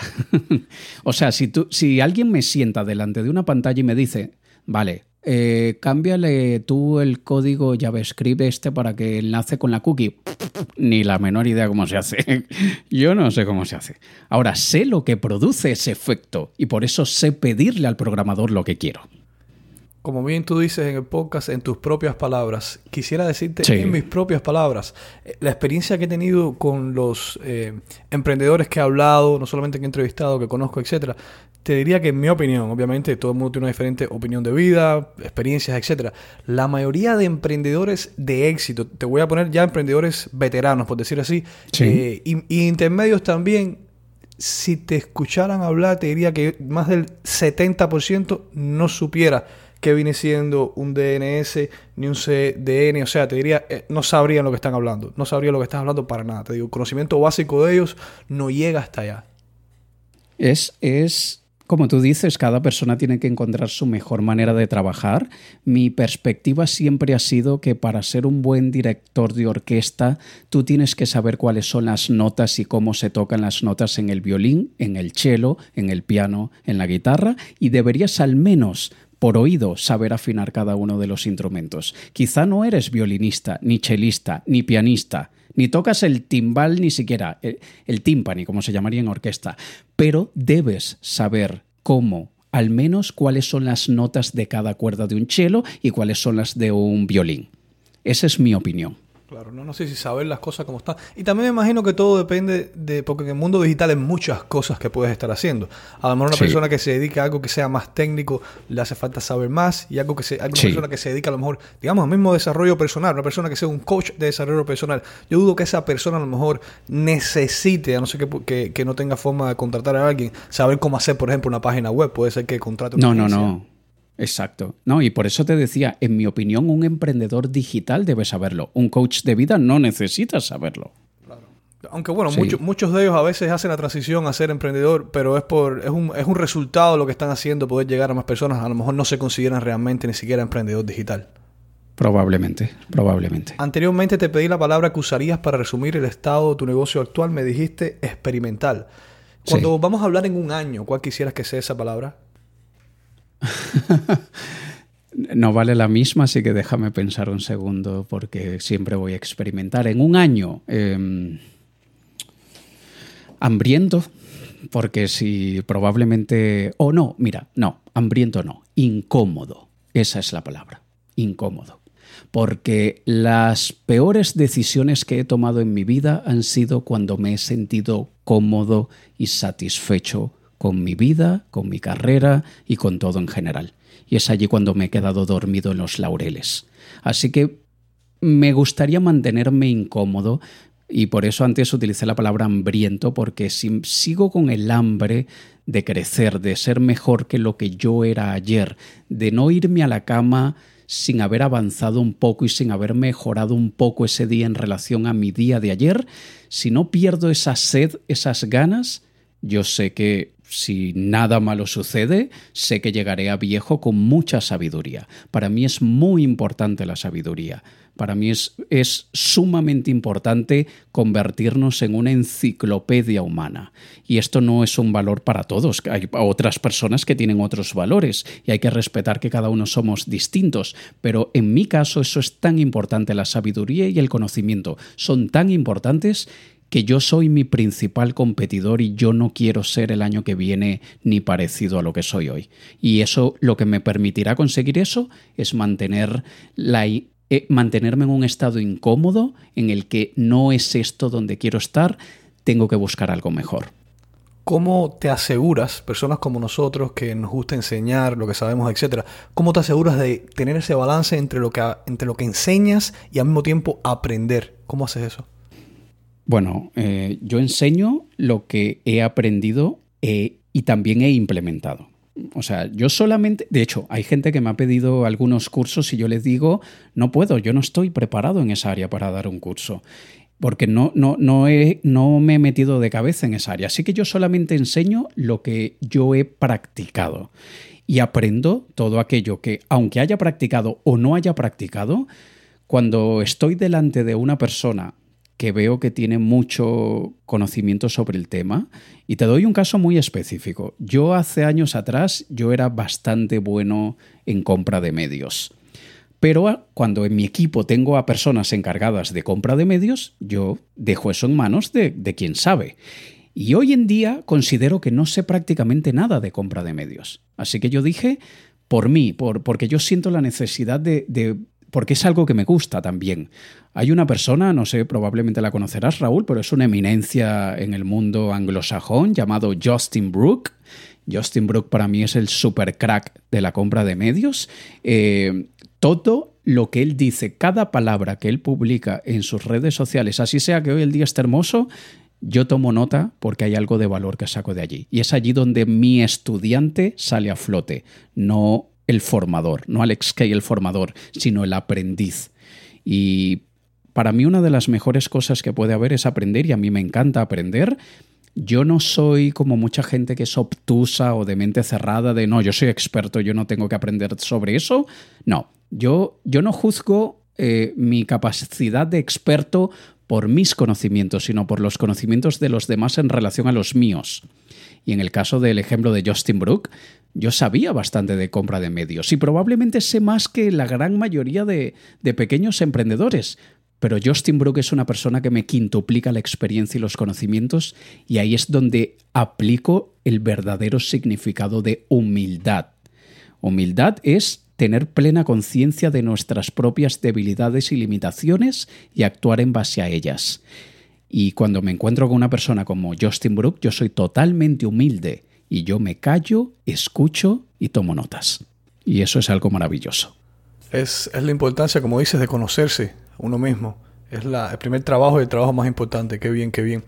[LAUGHS] o sea, si, tú, si alguien me sienta delante de una pantalla y me dice, vale, eh, cámbiale tú el código JavaScript este para que enlace con la cookie. Ni la menor idea cómo se hace. [LAUGHS] Yo no sé cómo se hace. Ahora sé lo que produce ese efecto y por eso sé pedirle al programador lo que quiero. Como bien tú dices en el podcast, en tus propias palabras, quisiera decirte en mis propias palabras, eh, la experiencia que he tenido con los eh, emprendedores que he hablado, no solamente que he entrevistado, que conozco, etcétera, te diría que en mi opinión, obviamente todo el mundo tiene una diferente opinión de vida, experiencias, etcétera. La mayoría de emprendedores de éxito, te voy a poner ya emprendedores veteranos, por decir así, eh, y, intermedios también, si te escucharan hablar, te diría que más del 70% no supiera qué viene siendo un DNS ni un CDN. O sea, te diría, eh, no sabrían lo que están hablando. No sabrían lo que están hablando para nada. Te digo, conocimiento básico de ellos no llega hasta allá. Es, es como tú dices, cada persona tiene que encontrar su mejor manera de trabajar. Mi perspectiva siempre ha sido que para ser un buen director de orquesta, tú tienes que saber cuáles son las notas y cómo se tocan las notas en el violín, en el cello, en el piano, en la guitarra, y deberías al menos por oído saber afinar cada uno de los instrumentos. Quizá no eres violinista, ni chelista, ni pianista, ni tocas el timbal ni siquiera, el, el timpani, como se llamaría en orquesta, pero debes saber cómo, al menos cuáles son las notas de cada cuerda de un cello y cuáles son las de un violín. Esa es mi opinión. Claro, no, no sé si saber las cosas como están. Y también me imagino que todo depende de, porque en el mundo digital hay muchas cosas que puedes estar haciendo. A lo mejor una persona que se dedica a algo que sea más técnico le hace falta saber más y algo que se, alguna persona que se dedica a lo mejor, digamos, al mismo desarrollo personal, una persona que sea un coach de desarrollo personal. Yo dudo que esa persona a lo mejor necesite, a no ser que, que, no tenga forma de contratar a alguien, saber cómo hacer, por ejemplo, una página web. Puede ser que contrate una No, no, no. Exacto. No, y por eso te decía, en mi opinión, un emprendedor digital debe saberlo. Un coach de vida no necesita saberlo. Claro. Aunque bueno, muchos, muchos de ellos a veces hacen la transición a ser emprendedor, pero es por es un, es un resultado de lo que están haciendo, poder llegar a más personas. A lo mejor no se consideran realmente ni siquiera emprendedor digital. Probablemente, probablemente. Anteriormente te pedí la palabra que usarías para resumir el estado de tu negocio actual. Me dijiste experimental. Cuando vamos a hablar en un año, ¿cuál quisieras que sea esa palabra? [LAUGHS] no vale la misma, así que déjame pensar un segundo porque siempre voy a experimentar. En un año, em, hambriento, porque si probablemente... O no, mira, no, hambriento no, incómodo. Esa es la palabra, incómodo. Porque las peores decisiones que he tomado en mi vida han sido cuando me he sentido cómodo y satisfecho con mi vida, con mi carrera y con todo en general. Y es allí cuando me he quedado dormido en los laureles. Así que me gustaría mantenerme incómodo y por eso antes utilicé la palabra hambriento, porque si sigo con el hambre de crecer, de ser mejor que lo que yo era ayer, de no irme a la cama sin haber avanzado un poco y sin haber mejorado un poco ese día en relación a mi día de ayer, si no pierdo esa sed, esas ganas, yo sé que si nada malo sucede, sé que llegaré a viejo con mucha sabiduría. Para mí es muy importante la sabiduría. Para mí es, es, sumamente importante convertirnos en una enciclopedia humana. Y esto no es un valor para todos. Hay otras personas que tienen otros valores y hay que respetar que cada uno somos distintos. Pero en mi caso eso es tan importante. La sabiduría y el conocimiento son tan importantes que yo soy mi principal competidor y yo no quiero ser el año que viene ni parecido a lo que soy hoy. Y eso lo que me permitirá conseguir eso es mantener la eh, mantenerme en un estado incómodo en el que no es esto donde quiero estar, tengo que buscar algo mejor. ¿Cómo te aseguras, personas como nosotros que nos gusta enseñar lo que sabemos, etcétera, cómo te aseguras de tener ese balance entre lo que, entre lo que enseñas y al mismo tiempo aprender? ¿Cómo haces eso? Bueno, eh, yo enseño lo que he aprendido eh, y también he implementado. O sea, yo solamente, de hecho, hay gente que me ha pedido algunos cursos y yo les digo, no puedo, yo no estoy preparado en esa área para dar un curso, porque no, no, no, he, no me he metido de cabeza en esa área. Así que yo solamente enseño lo que yo he practicado y aprendo todo aquello que, aunque haya practicado o no haya practicado, cuando estoy delante de una persona que veo que tiene mucho conocimiento sobre el tema. Y te doy un caso muy específico. Yo hace años atrás yo era bastante bueno en compra de medios. Pero cuando en mi equipo tengo a personas encargadas de compra de medios, yo dejo eso en manos de, quien sabe. Y hoy en día considero que no sé prácticamente nada de compra de medios. Así que yo dije, por mí, por, porque yo siento la necesidad de porque es algo que me gusta también. Hay una persona, no sé, probablemente la conocerás, Raúl, pero es una eminencia en el mundo anglosajón llamado Justin Brook. Justin Brook para mí es el super crack de la compra de medios. Eh, todo lo que él dice, cada palabra que él publica en sus redes sociales, así sea que hoy el día esté hermoso, yo tomo nota porque hay algo de valor que saco de allí. Y es allí donde mi estudiante sale a flote, no el formador, no Alex Kay el formador, sino el aprendiz. Y para mí una de las mejores cosas que puede haber es aprender y a mí me encanta aprender. Yo no soy como mucha gente que es obtusa o de mente cerrada de no, yo soy experto, yo no tengo que aprender sobre eso. No, yo, yo no juzgo eh, mi capacidad de experto por mis conocimientos, sino por los conocimientos de los demás en relación a los míos. Y en el caso del ejemplo de Justin Brook, yo sabía bastante de compra de medios y probablemente sé más que la gran mayoría de, pequeños emprendedores. Pero Justin Brook es una persona que me quintuplica la experiencia y los conocimientos y ahí es donde aplico el verdadero significado de humildad. Humildad es tener plena conciencia de nuestras propias debilidades y limitaciones y actuar en base a ellas. Y cuando me encuentro con una persona como Justin Brook, yo soy totalmente humilde y yo me callo, escucho y tomo notas. Y eso es algo maravilloso. Es, la importancia, como dices, de conocerse uno mismo. Es la, el primer trabajo y el trabajo más importante. Qué bien, qué bien.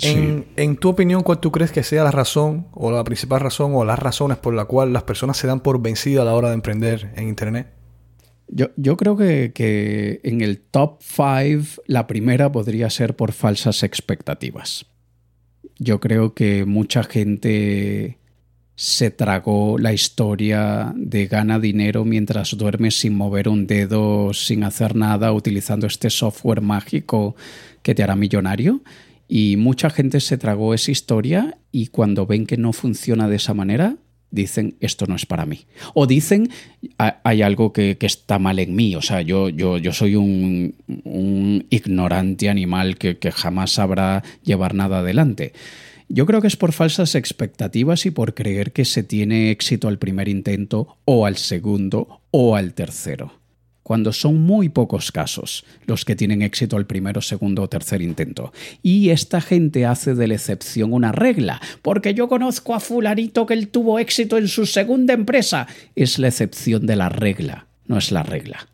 En, en, tu opinión, ¿cuál tú crees que sea la razón o la principal razón o las razones por la cual las personas se dan por vencidas a la hora de emprender en Internet? Yo, yo creo que, que, en el top 5 la primera podría ser por falsas expectativas. Yo creo que mucha gente se tragó la historia de gana dinero mientras duermes sin mover un dedo, sin hacer nada, utilizando este software mágico que te hará millonario. Y mucha gente se tragó esa historia y cuando ven que no funciona de esa manera, dicen esto no es para mí. O dicen hay algo que, está mal en mí. O sea, yo, yo, yo soy un, ignorante animal que, que jamás sabrá llevar nada adelante. Yo creo que es por falsas expectativas y por creer que se tiene éxito al primer intento o al segundo o al tercero cuando son muy pocos casos los que tienen éxito al primero, segundo o tercer intento. Y esta gente hace de la excepción una regla, porque yo conozco a fulanito que él tuvo éxito en su segunda empresa. Es la excepción de la regla, no es la regla.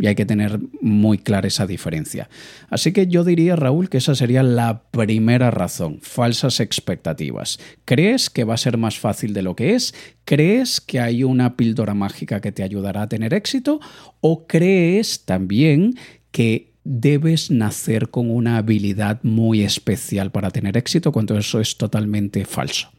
Y hay que tener muy clara esa diferencia. Así que yo diría, Raúl, que esa sería la primera razón, falsas expectativas. ¿Crees que va a ser más fácil de lo que es? ¿Crees que hay una píldora mágica que te ayudará a tener éxito? ¿O crees también que debes nacer con una habilidad muy especial para tener éxito cuando eso es totalmente falso?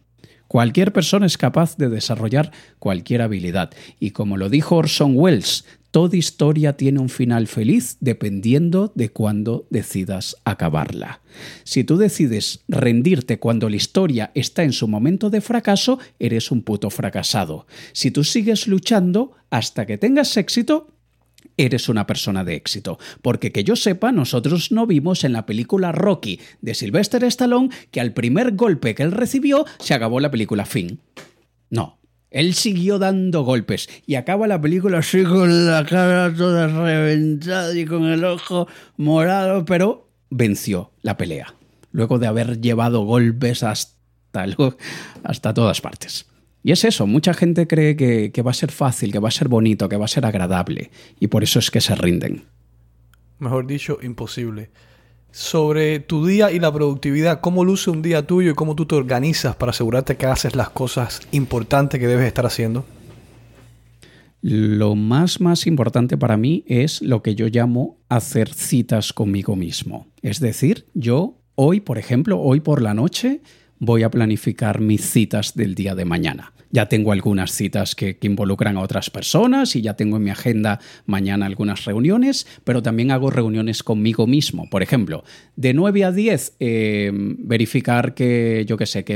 Cualquier persona es capaz de desarrollar cualquier habilidad. Y como lo dijo Orson Welles, Toda historia tiene un final feliz dependiendo de cuándo decidas acabarla. Si tú decides rendirte cuando la historia está en su momento de fracaso, eres un puto fracasado. Si tú sigues luchando hasta que tengas éxito, eres una persona de éxito. Porque que yo sepa, nosotros no vimos en la película Rocky de Sylvester Stallone que al primer golpe que él recibió se acabó la película fin. No, él siguió dando golpes y acaba la película así con la cara toda reventada y con el ojo morado, pero venció la pelea, luego de haber llevado golpes hasta, hasta todas partes. Y es eso, mucha gente cree que, que va a ser fácil, que va a ser bonito, que va a ser agradable, y por eso es que se rinden. Mejor dicho, imposible sobre tu día y la productividad. ¿Cómo luce un día tuyo y cómo tú te organizas para asegurarte que haces las cosas importantes que debes estar haciendo? Lo más más importante para mí es lo que yo llamo hacer citas conmigo mismo. Es decir, yo hoy, por ejemplo, hoy por la noche voy a planificar mis citas del día de mañana. Ya tengo algunas citas que, involucran a otras personas y ya tengo en mi agenda mañana algunas reuniones, pero también hago reuniones conmigo mismo. Por ejemplo, de 9 a 10, eh, verificar que, yo qué sé, que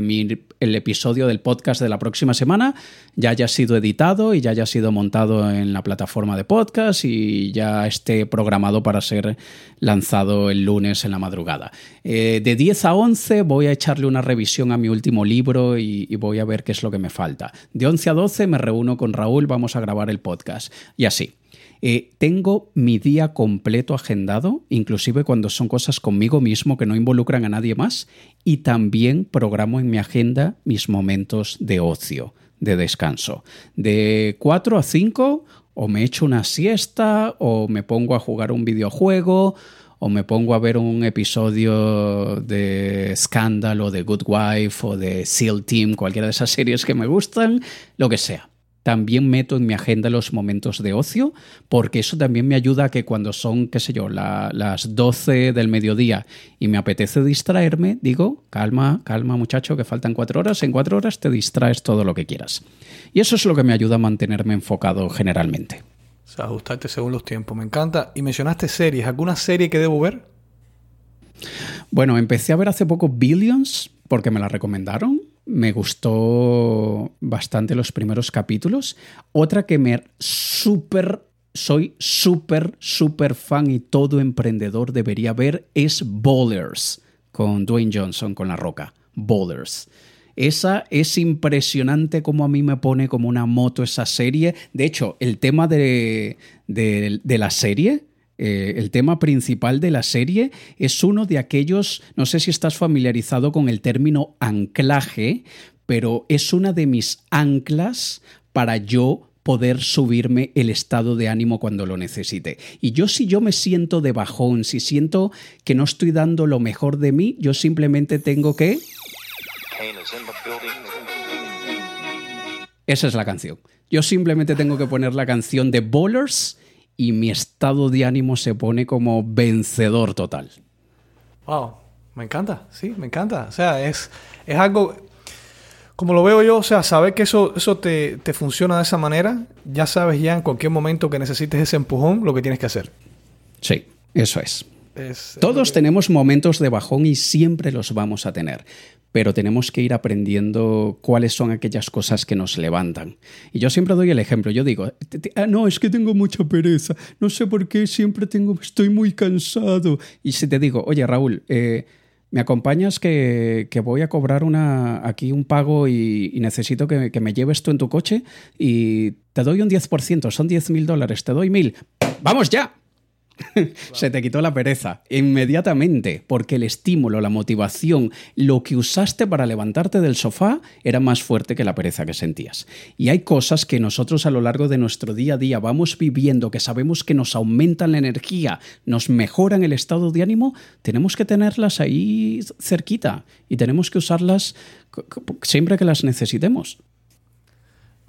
el episodio del podcast de la próxima semana ya haya sido editado y ya haya sido montado en la plataforma de podcast y ya esté programado para ser lanzado el lunes en la madrugada. Eh, de 10 a 11 voy a echarle una revisión a mi último libro y voy a ver qué es lo que me falta. De 11 a 12 me reúno con Raúl, vamos a grabar el podcast. Y así. Eh, tengo mi día completo agendado, inclusive cuando son cosas conmigo mismo que no involucran a nadie más, y también programo en mi agenda mis momentos de ocio, de descanso. De 4 a 5 o me echo una siesta o me pongo a jugar un videojuego o me pongo a ver un episodio de Scandal o de Good Wife o de SEAL Team, cualquiera de esas series que me gustan, lo que sea. También meto en mi agenda los momentos de ocio, porque eso también me ayuda a que cuando son, qué sé yo, las 12 del mediodía y me apetece distraerme, digo, calma, calma muchacho, que faltan cuatro horas, en cuatro horas te distraes todo lo que quieras. Y eso es lo que me ayuda a mantenerme enfocado generalmente ajustarte según los tiempos. Me encanta. Y mencionaste series. ¿Alguna serie que debo ver? Bueno, empecé a ver hace poco Billions porque me la recomendaron. Me gustó bastante los primeros capítulos. Otra que me súper, soy súper, súper fan y todo emprendedor debería ver es Bowlers con Dwayne Johnson, con La Roca. Bowlers. Esa es impresionante como a mí me pone como una moto esa serie. De hecho, el tema de, la serie, eh, el tema principal de la serie es uno de aquellos, no sé si estás familiarizado con el término anclaje, pero es una de mis anclas para yo poder subirme el estado de ánimo cuando lo necesite. Y yo si yo me siento de bajón, si siento que no estoy dando lo mejor de mí, yo simplemente tengo que esa es la canción. Yo simplemente tengo que poner la canción de Bowlers y mi estado de ánimo se pone como vencedor total. Wow, me encanta, sí, me encanta. O sea, es, es algo, como lo veo yo, o sea, saber que eso, eso te, te funciona de esa manera, ya sabes ya en cualquier momento que necesites ese empujón lo que tienes que hacer. Sí, eso es. Todos tenemos momentos de bajón y siempre los vamos a tener pero tenemos que ir aprendiendo cuáles son aquellas cosas que nos levantan. Y yo siempre doy el ejemplo, yo digo, ah, no, es que tengo mucha pereza, no sé por qué siempre tengo, estoy muy cansado. Y si te digo, oye Raúl, eh, ¿me acompañas que, voy a cobrar una, aquí un pago y, necesito que, que, me lleves tú en tu coche? Y te doy un 10%, son 10 mil dólares, te doy mil. ¡Vamos ya! [LAUGHS] Se te quitó la pereza inmediatamente, porque el estímulo, la motivación, lo que usaste para levantarte del sofá era más fuerte que la pereza que sentías. Y hay cosas que nosotros a lo largo de nuestro día a día vamos viviendo, que sabemos que nos aumentan la energía, nos mejoran el estado de ánimo, tenemos que tenerlas ahí cerquita y tenemos que usarlas siempre que las necesitemos.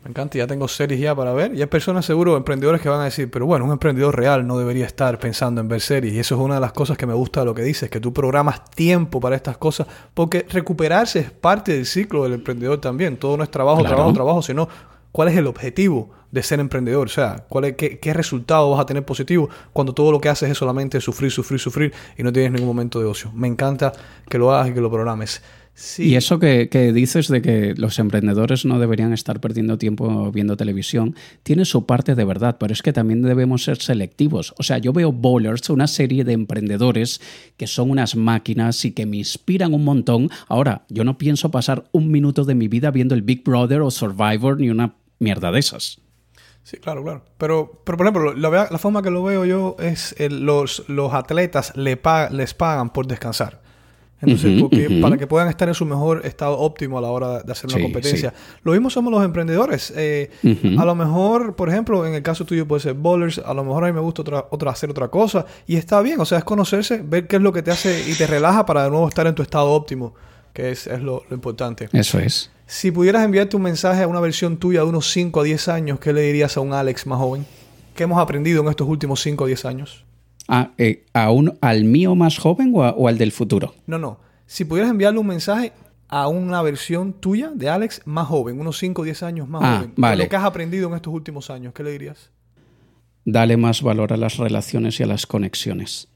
Me encanta, ya tengo series ya para ver. Y hay personas seguro, emprendedores que van a decir, pero bueno, un emprendedor real no debería estar pensando en ver series. Y eso es una de las cosas que me gusta de lo que dices, que tú programas tiempo para estas cosas, porque recuperarse es parte del ciclo del emprendedor también. Todo no es trabajo, trabajo, trabajo, sino cuál es el objetivo de ser emprendedor. O sea, cuál es, qué, qué resultado vas a tener positivo cuando todo lo que haces es solamente sufrir, sufrir, sufrir y no tienes ningún momento de ocio. Me encanta que lo hagas y que lo programes. Y eso que, dices de que los emprendedores no deberían estar perdiendo tiempo viendo televisión, tiene su parte de verdad, pero es que también debemos ser selectivos. O sea, yo veo Bowlers, una serie de emprendedores que son unas máquinas y que me inspiran un montón. Ahora, yo no pienso pasar un minuto de mi vida viendo el Big Brother o Survivor ni una mierda de esas. Sí, claro, claro. Pero, pero por ejemplo, la, forma que lo veo yo es los, los atletas le les pagan por descansar. Entonces, porque, para que puedan estar en su mejor estado óptimo a la hora de hacer una competencia. Lo mismo somos los emprendedores. Eh, a lo mejor, por ejemplo, en el caso tuyo puede ser bowlers, a lo mejor a mí me gusta otra, otra, hacer otra cosa. Y está bien, o sea, es conocerse, ver qué es lo que te hace y te relaja para de nuevo estar en tu estado óptimo, que es, es lo, lo importante. Eso es. Si pudieras enviarte un mensaje a una versión tuya de unos 5 a 10 años, ¿qué le dirías a un Alex más joven? ¿Qué hemos aprendido en estos últimos 5 o 10 años? Ah, eh, a, ¿Al mío más joven o, al del futuro? No, no. Si pudieras enviarle un mensaje a una versión tuya de Alex más joven, unos 5 o 10 años más ah, joven, vale. lo que has aprendido en estos últimos años, ¿qué le dirías? Dale más valor a las relaciones y a las conexiones.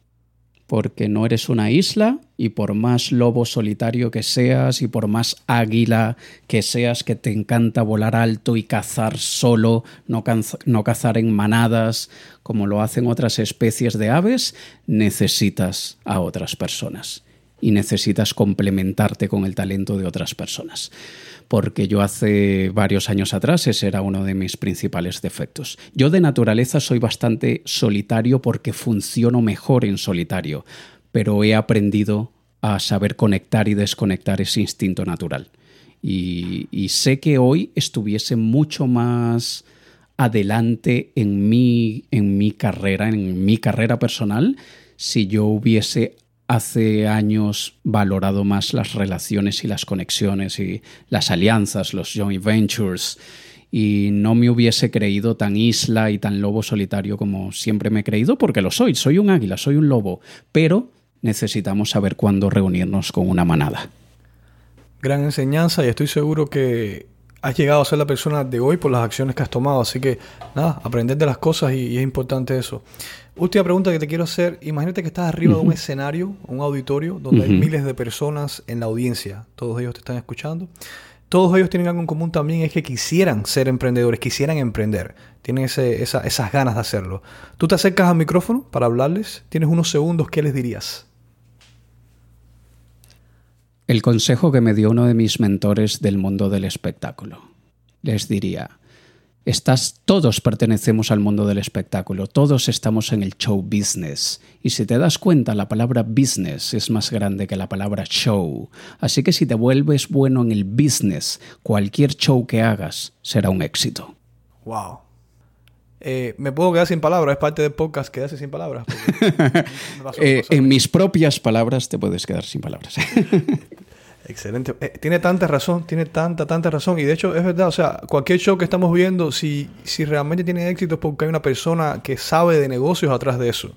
Porque no eres una isla y por más lobo solitario que seas y por más águila que seas que te encanta volar alto y cazar solo, no, no cazar en manadas como lo hacen otras especies de aves, necesitas a otras personas y necesitas complementarte con el talento de otras personas. Porque yo hace varios años atrás ese era uno de mis principales defectos. Yo de naturaleza soy bastante solitario porque funciono mejor en solitario, pero he aprendido a saber conectar y desconectar ese instinto natural. Y, sé que hoy estuviese mucho más adelante en mi, en mi carrera, en mi carrera personal, si yo hubiese hace años valorado más las relaciones y las conexiones y las alianzas, los joint ventures, y no me hubiese creído tan isla y tan lobo solitario como siempre me he creído, porque lo soy, soy un águila, soy un lobo, pero necesitamos saber cuándo reunirnos con una manada. Gran enseñanza y estoy seguro que has llegado a ser la persona de hoy por las acciones que has tomado, así que nada, aprender de las cosas y es importante eso. Última pregunta que te quiero hacer. Imagínate que estás arriba de un escenario, un auditorio, donde hay miles de personas en la audiencia. Todos ellos te están escuchando. Todos ellos tienen algo en común también, es que quisieran ser emprendedores, quisieran emprender. Tienen esas ganas de hacerlo. Tú te acercas al micrófono para hablarles, tienes unos segundos, ¿qué les dirías? El consejo que me dio uno de mis mentores del mundo del espectáculo. Les diría, Estás, todos pertenecemos al mundo del espectáculo, todos estamos en el show business. Y si te das cuenta, la palabra business es más grande que la palabra show. Así que si te vuelves bueno en el business, cualquier show que hagas será un éxito. Wow. Eh, me puedo quedar sin palabras, es parte del podcast quedarse sin palabras. [LAUGHS] Eh, en mis propias palabras te puedes quedar sin palabras. [LAUGHS] Excelente. Eh, tiene tanta razón, tiene tanta, tanta razón. Y de hecho es verdad, o sea, cualquier show que estamos viendo, si, si realmente tiene éxito es porque hay una persona que sabe de negocios atrás de eso.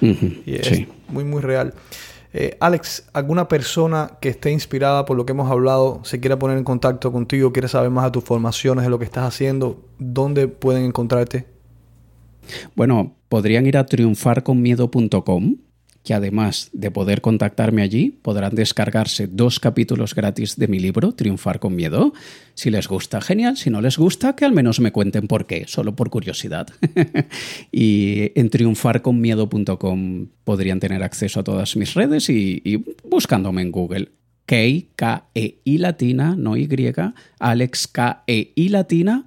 y es muy, muy real. Eh, Alex, ¿alguna persona que esté inspirada por lo que hemos hablado, se quiera poner en contacto contigo, quiere saber más de tus formaciones, de lo que estás haciendo, ¿dónde pueden encontrarte? Bueno, podrían ir a triunfarconmiedo.com que además de poder contactarme allí, podrán descargarse dos capítulos gratis de mi libro, Triunfar con Miedo. Si les gusta, genial. Si no les gusta, que al menos me cuenten por qué, solo por curiosidad. [LAUGHS] y en triunfarconmiedo.com podrían tener acceso a todas mis redes y, buscándome en Google. K-E-I latina, no Y, Alex K-E-I latina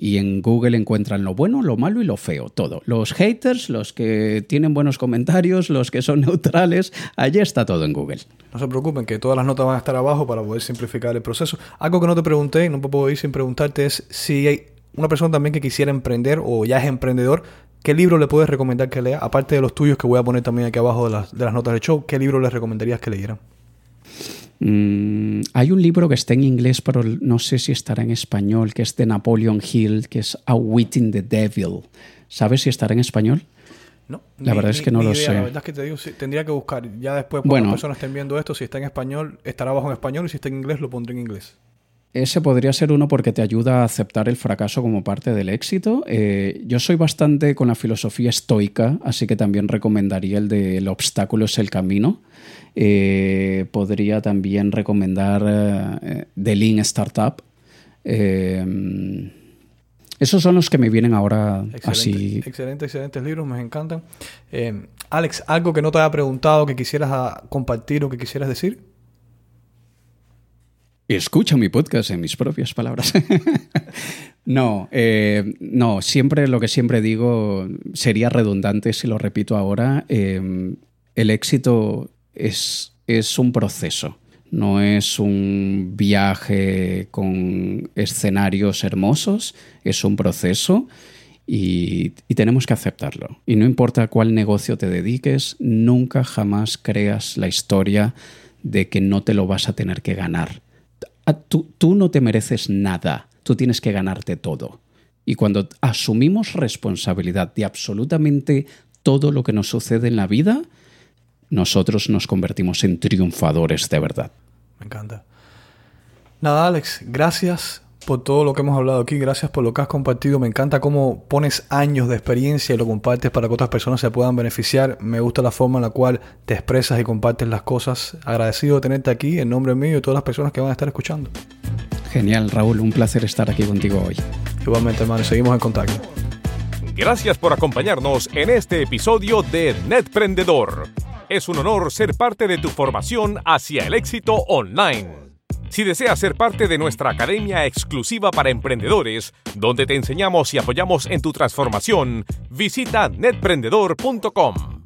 y en Google encuentran lo bueno, lo malo y lo feo, todo. Los haters, los que tienen buenos comentarios, los que son [LAUGHS] neutrales, allí está todo en Google. No se preocupen, que todas las notas van a estar abajo para poder simplificar el proceso. Algo que no te pregunté y no puedo ir sin preguntarte es si hay una persona también que quisiera emprender o ya es emprendedor, ¿qué libro le puedes recomendar que lea? Aparte de los tuyos que voy a poner también aquí abajo de las, de las notas del show, ¿qué libro les recomendarías que leyeran? Mm, hay un libro que está en inglés, pero no sé si estará en español, que es de Napoleon Hill, que es Outwitting the Devil. ¿Sabes si estará en español? No, la verdad es que no lo sé. La verdad es que te digo, tendría que buscar. Ya después, cuando las personas estén viendo esto, si está en español, estará abajo en español y si está en inglés, lo pondré en inglés. Ese podría ser uno porque te ayuda a aceptar el fracaso como parte del éxito. Eh, yo soy bastante con la filosofía estoica, así que también recomendaría el de El obstáculo es el camino. Eh, podría también recomendar eh, The Lean Startup. esos son los que me vienen ahora así. Excelente, excelentes libros, me encantan. Alex, ¿algo que no te haya preguntado que quisieras ah, compartir o que quisieras decir? Escucha mi podcast en mis propias palabras. [LAUGHS] no, eh, no, siempre lo que siempre digo sería redundante si lo repito ahora. Eh, el éxito es, es un proceso, no es un viaje con escenarios hermosos, es un proceso. Y, y, tenemos que aceptarlo. Y no importa a cuál negocio te dediques, nunca jamás creas la historia de que no te lo vas a tener que ganar. Tú, tú no te mereces nada, tú tienes que ganarte todo. Y cuando asumimos responsabilidad de absolutamente todo lo que nos sucede en la vida, nosotros nos convertimos en triunfadores de verdad. Me encanta. Nada, Alex, gracias por todo lo que hemos hablado aquí, gracias por lo que has compartido. Me encanta cómo pones años de experiencia y lo compartes para que otras personas se puedan beneficiar. Me gusta la forma en la cual te expresas y compartes las cosas. Agradecido de tenerte aquí en nombre mío y de todas las personas que van a estar escuchando. Genial, Raúl, un placer estar aquí contigo hoy. Igualmente, hermano, seguimos en contacto. Gracias por acompañarnos en este episodio de Netprendedor. Es un honor ser parte de tu formación hacia el éxito online. Si deseas ser parte de nuestra academia exclusiva para emprendedores, donde te enseñamos y apoyamos en tu transformación, visita netprendedor.com.